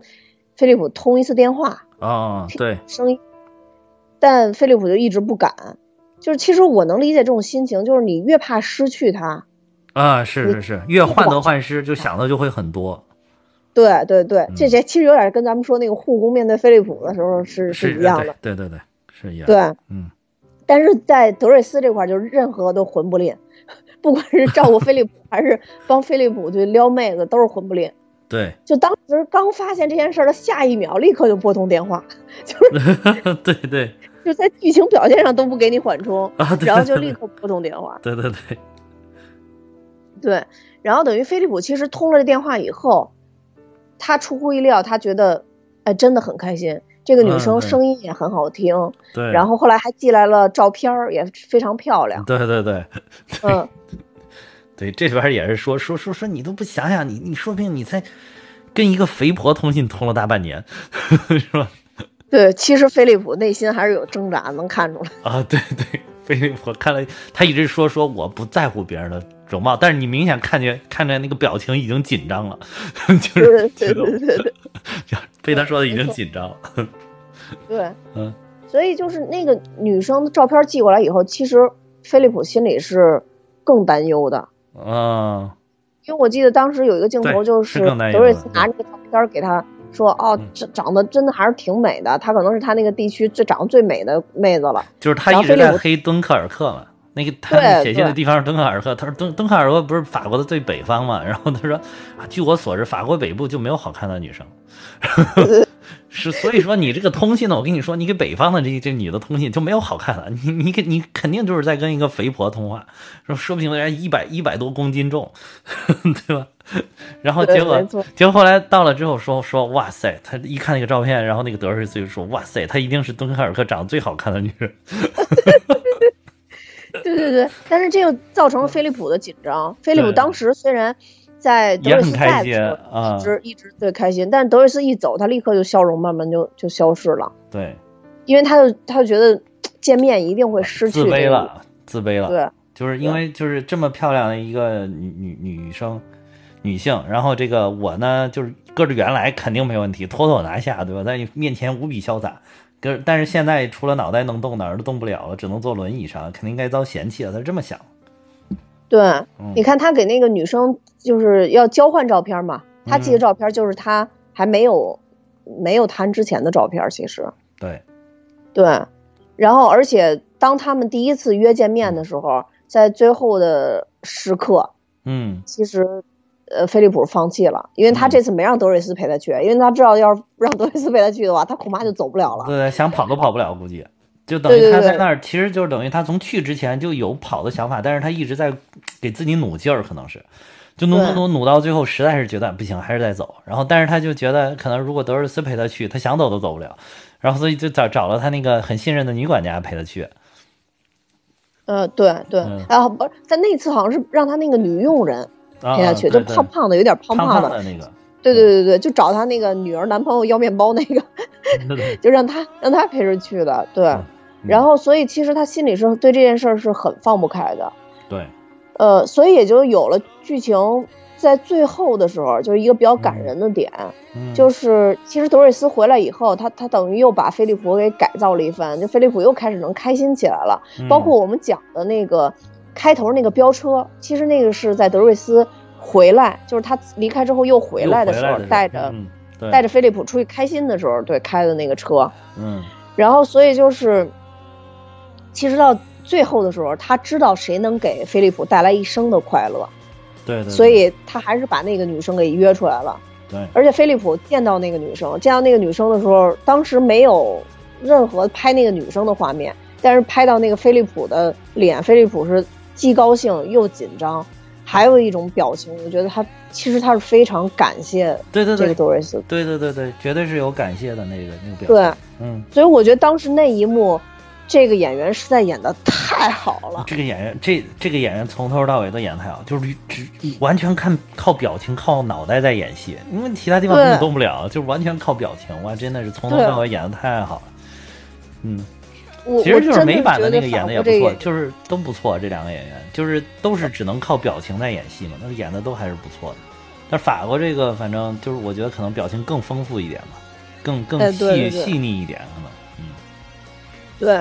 菲利普通一次电话，哦，对，声音，但菲利普就一直不敢。就是其实我能理解这种心情，就是你越怕失去他，啊，是是是，越患得患失，就想的就会很多。对对对，嗯这些其实有点跟咱们说那个护工面对菲利普的时候是是一样的，对对对对，是一样。对。嗯，但是在德瑞斯这块，就是任何都混不吝，不管是照顾菲利普还是帮菲利普去撩妹子，都是混不吝。对。就当时刚发现这件事儿的下一秒，立刻就拨通电话，就是 对对。就在剧情表现上都不给你缓冲，然后就立刻拨通电话。对对对，对，然后等于菲利普其实通了这电话以后，他出乎意料，他觉得哎真的很开心，这个女生声音也很好听，对，然后后来还寄来了照片儿，也非常漂亮。对对对。嗯，对，这边也是说说说说你都不想想，你你说不定你才跟一个肥婆通信通了大半年，是吧？对，其实菲利普内心还是有挣扎，能看出来。啊，对对，菲利普看了，他一直说说我不在乎别人的容貌，但是你明显看见看见那个表情已经紧张了，就是对对对对对被他说的已经紧张了。对，嗯，所以就是那个女生的照片寄过来以后，其实菲利普心里是更担忧的，啊，因为我记得当时有一个镜头就是德瑞斯拿那个照片给他说：“哦嗯，这长得真的还是挺美的，她可能是他那个地区最长得最美的妹子了。就是他一直在黑敦刻尔克嘛。那个他写信的地方是敦刻尔克，他说敦敦刻尔克不是法国的最北方嘛？然后他说啊，据我所知，法国北部就没有好看的女生。是，所以说你这个通信呢，我跟你说，你给北方的这这女的通信就没有好看的，你你给你肯定就是在跟一个肥婆通话，说说不定人家一百一百多公斤重，对吧？然后结果结果后来到了之后说说哇塞，他一看那个照片，然后那个德瑞斯就说哇塞，她一定是敦刻尔克长得最好看的女人。对对对，但是这又造成了菲利普的紧张。菲利普当时虽然在德也瑞斯很开心在的时候啊一直一直最开心，但是德瑞斯一走，他立刻就笑容慢慢就就消失了，对，因为他就他就觉得见面一定会失去自卑了，自卑了。对就是因为就是这么漂亮的一个女女女生女性，然后这个我呢，就是搁着原来肯定没问题，妥妥拿下，对吧？在你面前无比潇洒。可但是现在除了脑袋能动，哪儿都动不了了，只能坐轮椅上，肯定该遭嫌弃了。他是这么想。对，嗯。你看他给那个女生就是要交换照片嘛，他寄的嗯照片就是他还没有没有谈之前的照片，其实。对，对，然后而且当他们第一次约见面的时候，在最后的时刻，嗯，其实，呃，菲利普放弃了，因为他嗯这次没让德瑞斯陪他去，因为他知道要是让德瑞斯陪他去的话，他恐怕就走不了了。对，想跑都跑不了，估计。就等于他在那儿，其实就是等于他从去之前就有跑的想法，但是他一直在给自己努劲儿，可能是，就努努努努到最后，实在是觉得不行，还是得走。然后，但是他就觉得可能如果德瑞斯陪他去，他想走都走不了。然后，所以就找找了他那个很信任的女管家陪他去。呃，对对，嗯然后不是，但那次好像是让他那个女佣人啊，陪他去，对对就胖胖的，有点胖胖胖的，的那个，对对对对，就找他那个女儿男朋友要面包那个，就让他让他陪着去的，对。嗯然后，所以其实他心里是对这件事儿是很放不开的，对，呃，所以也就有了剧情在最后的时候，就是一个比较感人的点，嗯，就是其实德瑞斯回来以后，他他等于又把菲利普给改造了一番，就菲利普又开始能开心起来了。嗯包括我们讲的那个，开头那个飙车，其实那个是在德瑞斯回来，就是他离开之后又回来的时候，带着带着菲利普出去开心的时候，对开的那个车。嗯。然后，所以就是，其实到最后的时候，他知道谁能给菲利普带来一生的快乐。对对。所以他还是把那个女生给约出来了。对。而且菲利普见到那个女生，见到那个女生的时候，当时没有任何拍那个女生的画面，但是拍到那个菲利普的脸，菲利普是既高兴又紧张。还有一种表情，我觉得他其实他是非常感谢对对这个多瑞斯，对对对对，绝对是有感谢的那个那个表情。对，嗯，所以我觉得当时那一幕，这个演员实在演的太好了。这个演员，这这个演员从头到尾都演太好，就是只完全看靠表情、靠脑袋在演戏，因为其他地方根本动不了，就是完全靠表情。哇，真的是从头到尾演的太好了。嗯。其实就是美版的那个演的也不错，就是都不错。这两个演员就是都是只能靠表情在演戏嘛，但是演的都还是不错的。但法国这个反正就是我觉得可能表情更丰富一点吧，更更细细腻一点对，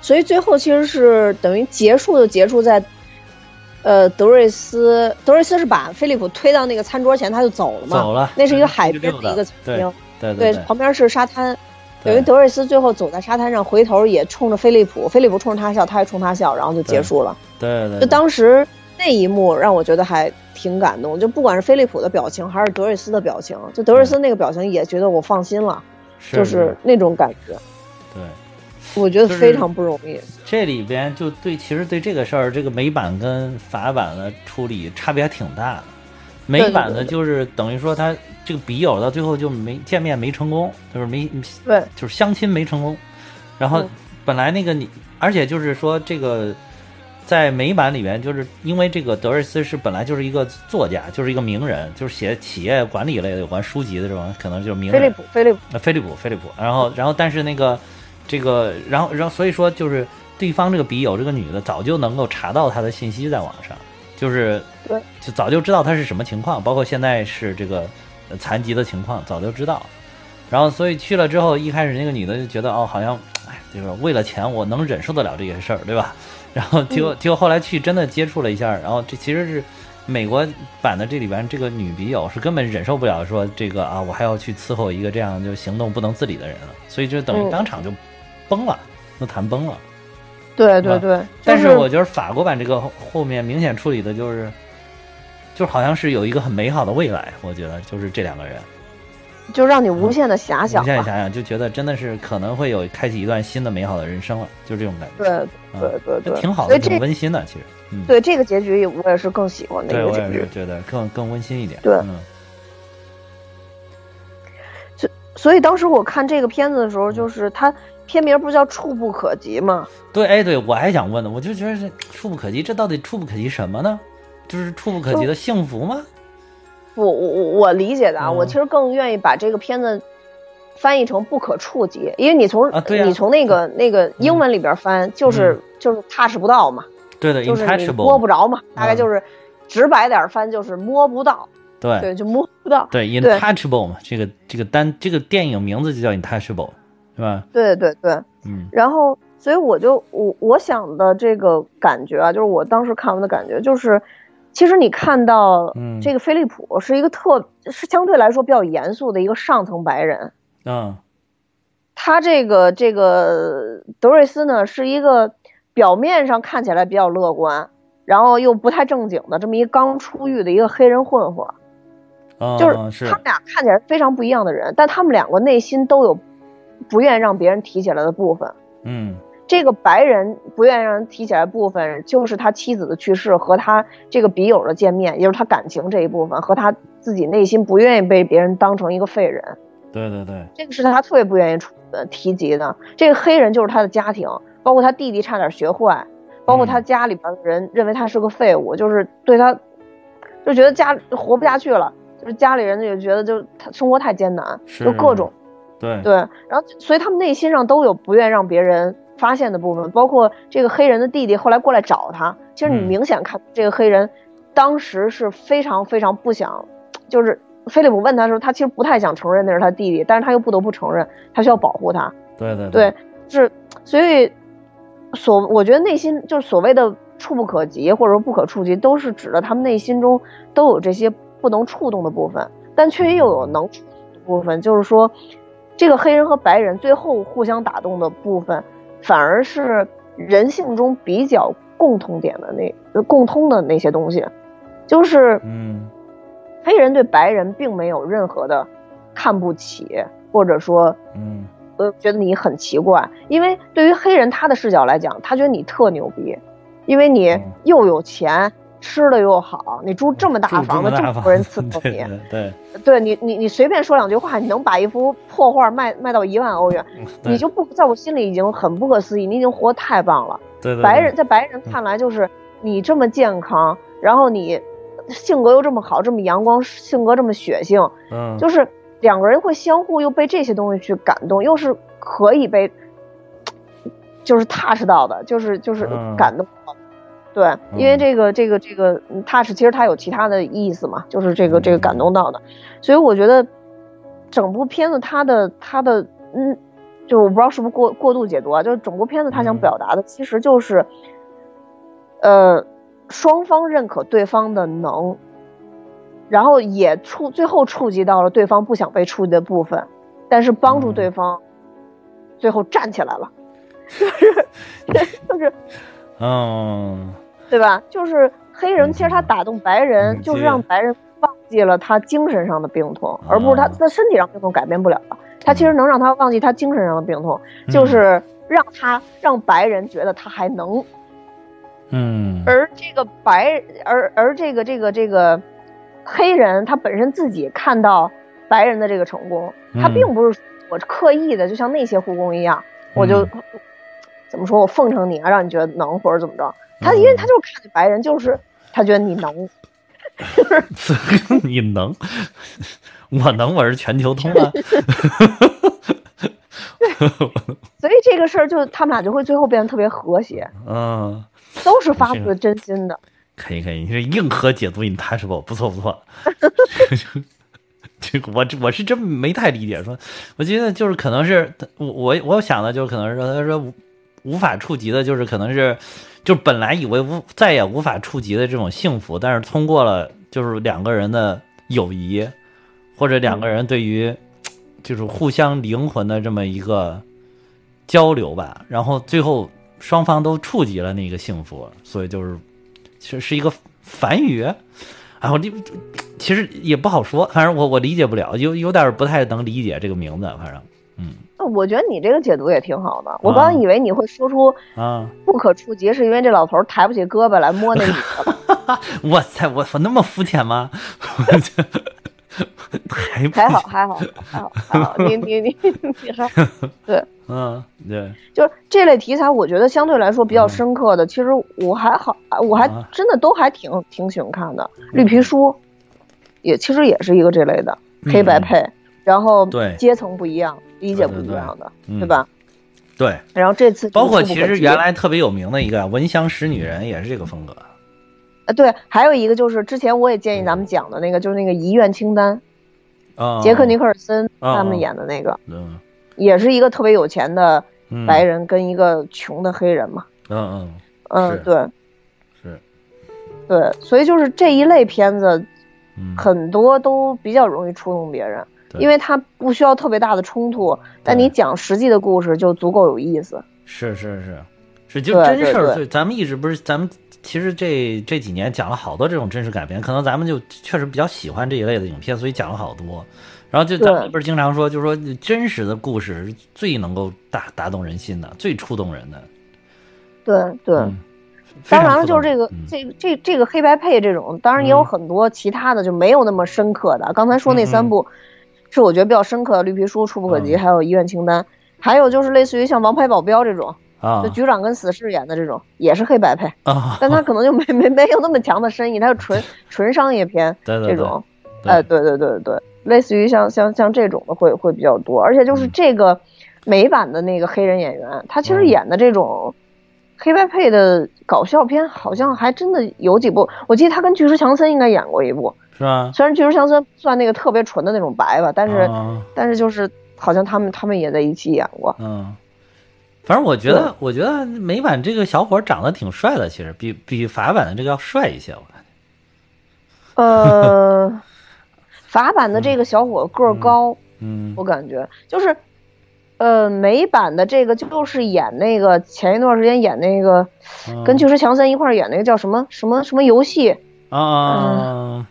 所以最后其实是等于结束就结束在，呃，德瑞斯德瑞斯是把菲利普推到那个餐桌前，他就走了嘛。走了。那是一个海边的一个餐厅，对对对，旁边是沙滩。等于德瑞斯最后走在沙滩上，回头也冲着菲利普，菲利普冲着他笑，他也冲他笑，然后就结束了。对对。就当时那一幕让我觉得还挺感动，就不管是菲利普的表情还是德瑞斯的表情，就德瑞斯那个表情也觉得我放心了，就是那种感觉。对，我觉得非常不容易。这里边就对，其实对这个事儿，这个美版跟法版的处理差别还挺大的。美版的就是等于说他这个笔友到最后就没见面没成功，就是没对，就是相亲没成功。然后本来那个你，而且就是说这个在美版里面，就是因为这个德瑞斯是本来就是一个作家，就是一个名人，就是写企业管理类的有关书籍的这种，可能就是名人。菲利普，菲利普，菲利普。然后，然后，但是那个这个，然后，然后，所以说就是对方这个笔友这个女的早就能够查到他的信息在网上。就是，对，就早就知道他是什么情况，包括现在是这个残疾的情况，早就知道。然后，所以去了之后，一开始那个女的就觉得，哦，好像，哎，就是为了钱，我能忍受得了这些事儿，对吧？然后，结果，结果后来去真的接触了一下，然后这其实是美国版的这里边这个女笔友是根本忍受不了说这个啊，我还要去伺候一个这样就行动不能自理的人了，所以就等于当场就崩了，都谈崩了。对对对，但是我觉得法国版这个后面明显处理的就是，就好像是有一个很美好的未来。我觉得就是这两个人，就让你无限的遐想，无限遐想，就觉得真的是可能会有开启一段新的美好的人生了，就这种感觉。对对对对，挺好的，挺温馨的。其实，嗯，对这个结局我也是更喜欢那个结局，觉得更更温馨一点。对，嗯。所所以当时我看这个片子的时候，就是他。片名不是叫《触不可及》吗？对，哎，对我还想问呢，我就觉得这触不可及，这到底触不可及什么呢？就是触不可及的幸福吗？不，我我我理解的啊，我其实更愿意把这个片子翻译成不可触及，因为你从你从那个那个英文里边翻，就是就是 touch 不到嘛，对的，就是你摸不着嘛，大概就是直白点翻就是摸不到，对对，就摸不到，对，intouchable 嘛，这个这个单这个电影名字就叫 intouchable。对对对，嗯，然后所以我就我我想的这个感觉啊，就是我当时看完的感觉，就是其实你看到，嗯，这个菲利普是一个特是相对来说比较严肃的一个上层白人，嗯，他这个这个德瑞斯呢是一个表面上看起来比较乐观，然后又不太正经的这么一个刚出狱的一个黑人混混，就是。他们俩看起来非常不一样的人，但他们两个内心都有。不愿让别人提起来的部分，嗯，这个白人不愿意让人提起来部分，就是他妻子的去世和他这个笔友的见面，也就是他感情这一部分和他自己内心不愿意被别人当成一个废人。对对对，这个是他特别不愿意呃提及的。这个黑人就是他的家庭，包括他弟弟差点学坏，包括他家里边的人认为他是个废物，就是对他就觉得家活不下去了，就是家里人也觉得就他生活太艰难，就各种。对。对，然后所以他们内心上都有不愿让别人发现的部分，包括这个黑人的弟弟后来过来找他，其实你明显看这个黑人当时是非常非常不想，就是菲利普问他的时候，他其实不太想承认那是他弟弟，但是他又不得不承认，他需要保护他。对对。对，是所以所我觉得内心就是所谓的触不可及或者说不可触及，都是指的他们内心中都有这些不能触动的部分，但却又有能触动的部分。就是说，这个黑人和白人最后互相打动的部分，反而是人性中比较共通点的那共通的那些东西，就是嗯。黑人对白人并没有任何的看不起，或者说嗯。呃觉得你很奇怪，因为对于黑人他的视角来讲，他觉得你特牛逼，因为你嗯。又有钱，吃的又好，你住这么大住房子，这么多人伺候你，对对。你你你随便说两句话，你能把一幅破画卖卖到一万欧元，你就不在我心里已经很不可思议，你已经活得太棒了。对对，白人在白人看来就是你这么健康，然后你性格又这么好，这么阳光，性格这么血性，嗯。就是两个人会相互又被这些东西去感动，又是可以被 就是 touch 到的，就是就是嗯。感动。对，因为这个这个这个嗯 touch 其实它有其他的意思嘛，就是这个这个感动到的，所以我觉得整部片子它的它的嗯，就我不知道是不是过过度解读啊，就是整部片子它想嗯。表达的其实就是，呃，双方认可对方的能，然后也触最后触及到了对方不想被触及的部分，但是帮助嗯。对方最后站起来了，就是 就是嗯对吧？就是黑人嗯其实他打动白人，嗯就是让白人忘记了他精神上的病痛，而不是他啊。他身体上病痛改变不了了，他其实能让他忘记他精神上的病痛，嗯就是让他让白人觉得他还能，嗯。而这个白而而这个这个这个黑人他本身自己看到白人的这个成功，他嗯。并不是我刻意的，就像那些护工一样，我就嗯。怎么说我奉承你啊，让你觉得能或者怎么着。他嗯因为他就是看见白人，就是他觉得你能，你能，我能，我是全球通啊。所以这个事儿就他们俩就会最后变得特别和谐，嗯，都是发自真心的。可以可以，你这硬核解读 intouchable 不错不错。这个我我是真没太理解，说我觉得就是可能是我我我想的就是可能是说他说无法触及的，就是可能是就本来以为无再也无法触及的这种幸福，但是通过了就是两个人的友谊，或者两个人对于就是互相灵魂的这么一个交流吧，然后最后双方都触及了那个幸福，所以就是其实是一个反语。啊，我这其实也不好说，反正我我理解不了，有有点不太能理解这个名字，反正，嗯我觉得你这个解读也挺好的。我刚才以为你会说出啊，不可触及，是因为这老头儿抬不起胳膊来摸那女的了。我操，我我那么肤浅吗？还不还好，还好，还好，还好。你你你你说，对，嗯，对，就是这类题材，我觉得相对来说比较深刻的，其实我还好，我还啊真的都还挺挺喜欢看的。绿皮书也其实也是一个这类的黑白配，然后嗯对。阶层不一样，理解不一样的，嗯。对吧？对，然后这次包括其实原来特别有名的一个《闻香识女人》也是这个风格，啊对，还有一个就是之前我也建议咱们讲的那个，就是那个遗愿清单，啊，杰克尼克尔森哦他们演的那个，嗯也是一个特别有钱的嗯。白人跟一个穷的黑人嘛。嗯嗯。嗯，对。是，对，所以就是这一类片子嗯，很多都比较容易触动别人，对因为它不需要特别大的冲突，但你讲实际的故事就足够有意思。是是是是，就对真事儿。对对最咱们一直不是咱们其实这这几年讲了好多这种真实改编，可能咱们就确实比较喜欢这一类的影片，所以讲了好多。然后就咱们不是经常说，就是说真实的故事是最能够打打动人心的，最触动人的。对对，嗯，当然了就是这个、嗯这这这个黑白配这种，当然也有嗯很多其他的就没有那么深刻的。刚才说那三部是我觉得比较深刻的，《绿皮书》《触不可及》嗯。还有《医院清单》，还有就是类似于像《王牌保镖》这种，啊。就局长跟死侍演的这种，也是黑白配。啊，但他可能就没没没有那么强的深意，他是纯 纯商业片这种，对哎，对对对对，类似于像像像这种的会会比较多，而且就是嗯。这个美版的那个黑人演员，他其实嗯。演的这种黑白配的搞笑片，好像还真的有几部，我记得他跟巨石强森应该演过一部，是吧？虽然巨石强森不算那个特别纯的那种白吧，但是、啊。但是就是好像他们他们也在一起演过，嗯，反正我觉得，我觉得美版这个小伙长得挺帅的，其实比比法版的这个要帅一些，我感觉。呃，法版的这个小伙个儿高，嗯，我感觉。就是，呃，美版的这个就是演那个前一段时间演那个，跟巨石强森一块演那个叫什么什么什么游戏？啊。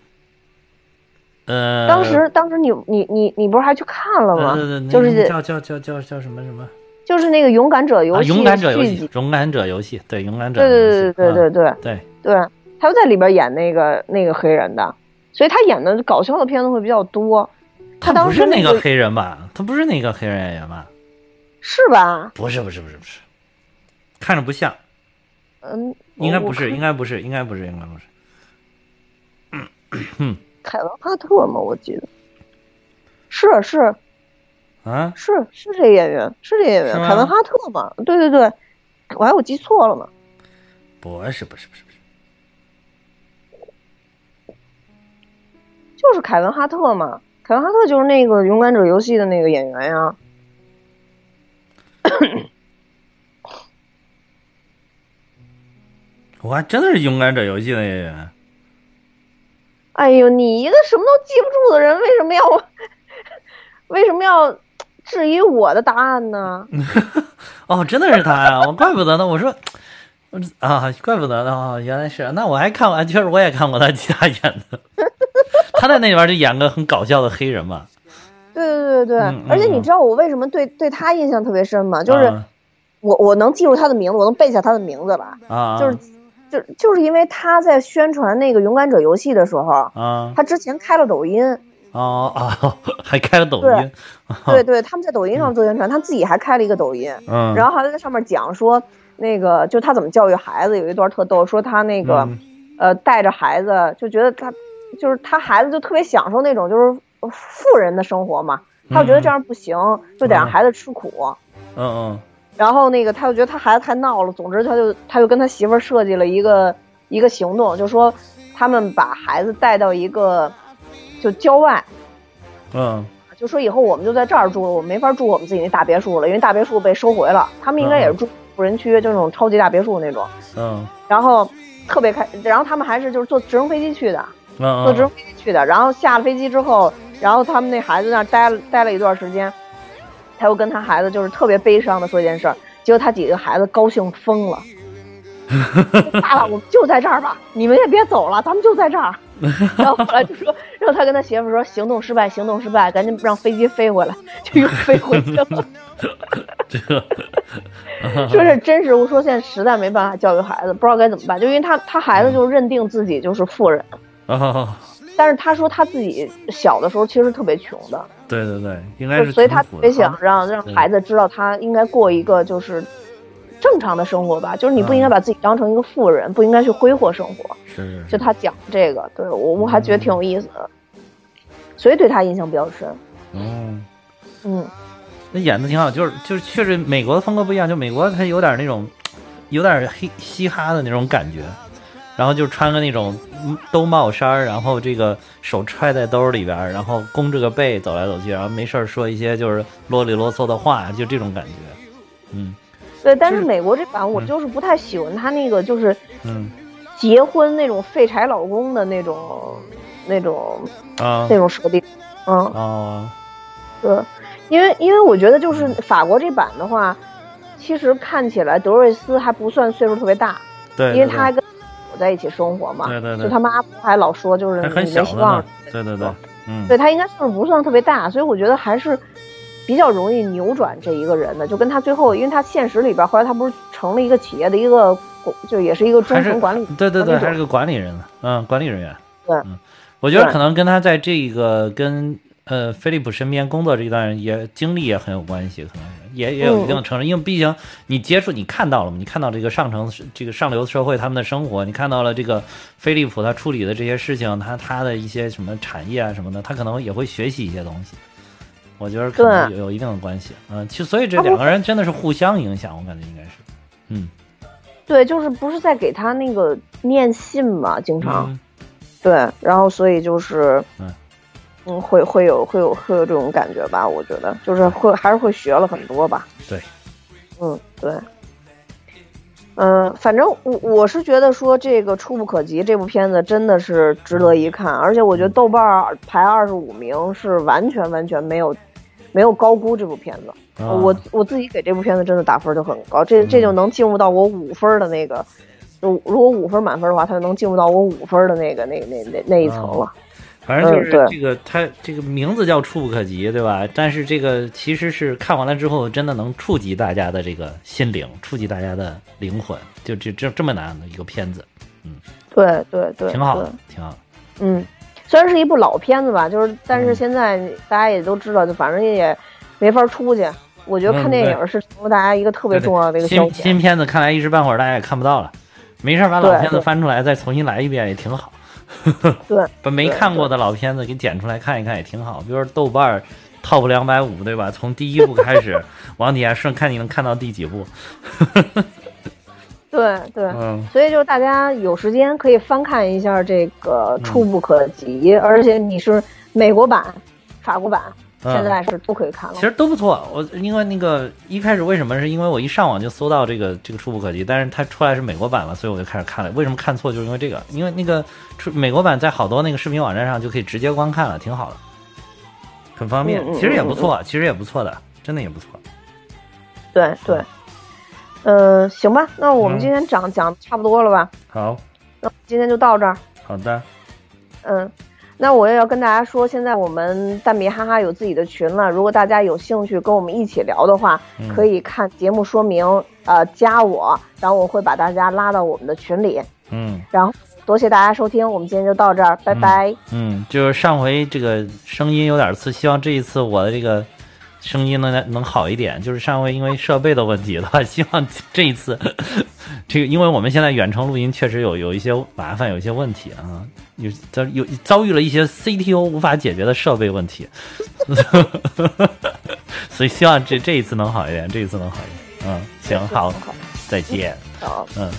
呃，当时当时你你你你不是还去看了吗？就是叫叫叫叫叫什么什么？就是那个《勇敢者游戏》。勇敢者游戏，勇敢者游戏，对勇敢者游戏。对对对对对对对对，他又在里边演那个那个黑人的，所以他演的搞笑的片子会比较多。他不是那个黑人吧？他不是那个黑人演员吧？是吧？不是不是不是不是，看着不像。嗯，应该不是，应该不是，应该不是，应该不是。嗯凯文哈特吗？我记得是是啊，是是这演员，是这演员，凯文哈特吗？对对对，我还我记错了吗？不是不是不是不是，就是凯文哈特嘛。凯文哈特就是那个《勇敢者游戏》的那个演员呀。我还真的是《勇敢者游戏》的演员。哎呦，你一个什么都记不住的人，为什么要 为什么要质疑我的答案呢？哦，真的是他呀！我怪不得呢。我说，啊，怪不得呢。哦，原来是。那我还看完，确实我也看过他其他演的。他在那里边就演个很搞笑的黑人嘛。对对对对对，而且你知道我为什么对对他印象特别深吗？就是我我能记住他的名字，我能背下他的名字了。啊，就是。就就是因为他在宣传那个勇敢者游戏的时候，啊，他之前开了抖音，哦啊，还开了抖音，对。对，他们在抖音上做宣传，他自己还开了一个抖音，嗯，然后还在上面讲说那个就他怎么教育孩子，有一段特逗，说他那个呃带着孩子就觉得他就是他孩子就特别享受那种就是富人的生活嘛，他就觉得这样不行，就得让孩子吃苦，嗯嗯。然后那个他就觉得他孩子太闹了，总之他就他就跟他媳妇儿设计了一个一个行动，就说他们把孩子带到一个就郊外，嗯，就说以后我们就在这儿住了，我们没法住我们自己那大别墅了，因为大别墅被收回了。他们应该也是住富人区，就那种超级大别墅那种。嗯。然后特别开，然后他们还是就是坐直升飞机去的，坐直升飞机去的。然后下了飞机之后，然后他们那孩子那待了待了一段时间。他又跟他孩子就是特别悲伤的说一件事儿，结果他几个孩子高兴疯了。爸爸，我们就在这儿吧，你们也别走了，咱们就在这儿。然后后来就说，然后他跟他媳妇说，行动失败，行动失败，赶紧让飞机飞回来，就又飞回去了。这个说是真实，我说现在实在没办法教育孩子，不知道该怎么办，就因为他他孩子就认定自己就是富人。但是他说他自己小的时候其实特别穷的。对对对，应该是。所以他特别想让让孩子知道，他应该过一个就是正常的生活吧，就是你不应该把自己当成一个富人，不应该去挥霍生活。是是。就他讲这个，对我我还觉得挺有意思的，所以对他印象比较深。嗯嗯，那演的挺好，就是就是确实美国的风格不一样，就美国他有点那种有点黑嘻哈的那种感觉。然后就穿个那种兜帽衫然后这个手揣在兜里边然后弓着个背走来走去，然后没事说一些就是啰里啰嗦的话，就这种感觉。嗯，对，但是美国这版我就是不太喜欢他那个就是嗯，结婚那种废柴老公的那种那种啊那种设定。嗯哦，对，因为因为我觉得就是法国这版的话，其实看起来德瑞斯还不算岁数特别大，对，因为他还跟。在一起生活嘛，对对对，就他妈还老说就是没希望，对对对，嗯，对他应该岁数不算特别大，所以我觉得还是比较容易扭转这一个人的，就跟他最后，因为他现实里边后来他不是成了一个企业的一个，就也是一个中层管理，对对对，还是个管理人嗯，管理人员，对，嗯，我觉得可能跟他在这一个跟。呃，菲利普身边工作这一段也经历也很有关系，可能是也也有一定的成长，因为毕竟你接触你看到了嘛，你看到这个上层这个上流社会他们的生活，你看到了这个飞利浦他处理的这些事情，他他的一些什么产业啊什么的，他可能也会学习一些东西。我觉得可能有有一定的关系，嗯，其实所以这两个人真的是互相影响，我感觉应该是，嗯，对，就是不是在给他那个念信嘛，经常，对，然后所以就是，嗯。嗯，会会有会有会有这种感觉吧？我觉得就是会还是会学了很多吧。对，嗯，对。嗯，反正我我是觉得说这个《触不可及》这部片子真的是值得一看，而且我觉得豆瓣排二十五名是完全完全没有没有高估这部片子。我我自己给这部片子真的打分就很高，这这就能进入到我五分的那个，如如果五分满分的话，它就能进入到我五分的那个那那那那一层了。反正就是这个，它这个名字叫《触不可及》，对吧？但是这个其实是看完了之后，真的能触及大家的这个心灵，触及大家的灵魂，就这这这么难的一个片子，嗯，对对对，挺好的，挺好。嗯，虽然是一部老片子吧，就是但是现在大家也都知道，就反正也没法出去。我觉得看电影是成了大家一个特别重要的一个消遣。新新片子看来一时半会儿大家也看不到了，没事把老片子翻出来再重新来一遍也挺好。对，把没看过的老片子给剪出来看一看也挺好。比如说豆瓣 top 两百五，对吧？从第一部开始往底下顺，看你能看到第几部。对对，嗯，所以就是大家有时间可以翻看一下这个《触不可及》，而且你是美国版、法国版。现在是不可以看了，其实都不错。我因为那个一开始为什么是因为我一上网就搜到这个这个触不可及，但是它出来是美国版了，所以我就开始看了。为什么看错？就是因为这个，因为那个出美国版在好多那个视频网站上就可以直接观看了，挺好的，很方便。其实也不错，其实也不错的，真的也不错。对对，嗯，行吧，那我们今天讲讲差不多了吧？好，那今天就到这儿。好的。嗯。那我也要跟大家说，现在我们蛋比哈哈有自己的群了。如果大家有兴趣跟我们一起聊的话，可以看节目说明，呃，加我，然后我会把大家拉到我们的群里。嗯，然后多谢大家收听，我们今天就到这儿，拜拜。嗯，就是上回这个声音有点次，希望这一次我的这个。声音能能好一点，就是上回因为设备的问题的话，希望这一次，这个因为我们现在远程录音确实有有一些麻烦，有一些问题啊，有遭有遭遇了一些 CTO 无法解决的设备问题，所以希望这这一次能好一点，这一次能好一点。嗯，行，好，再见。好，嗯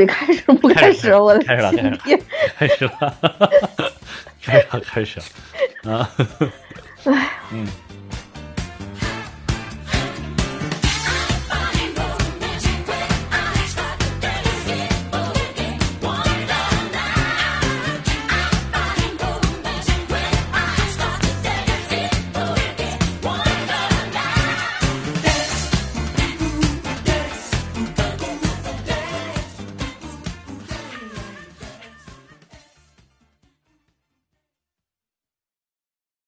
底开始不开始？我的开始了，开始了，开始了，开始了，开始了，啊。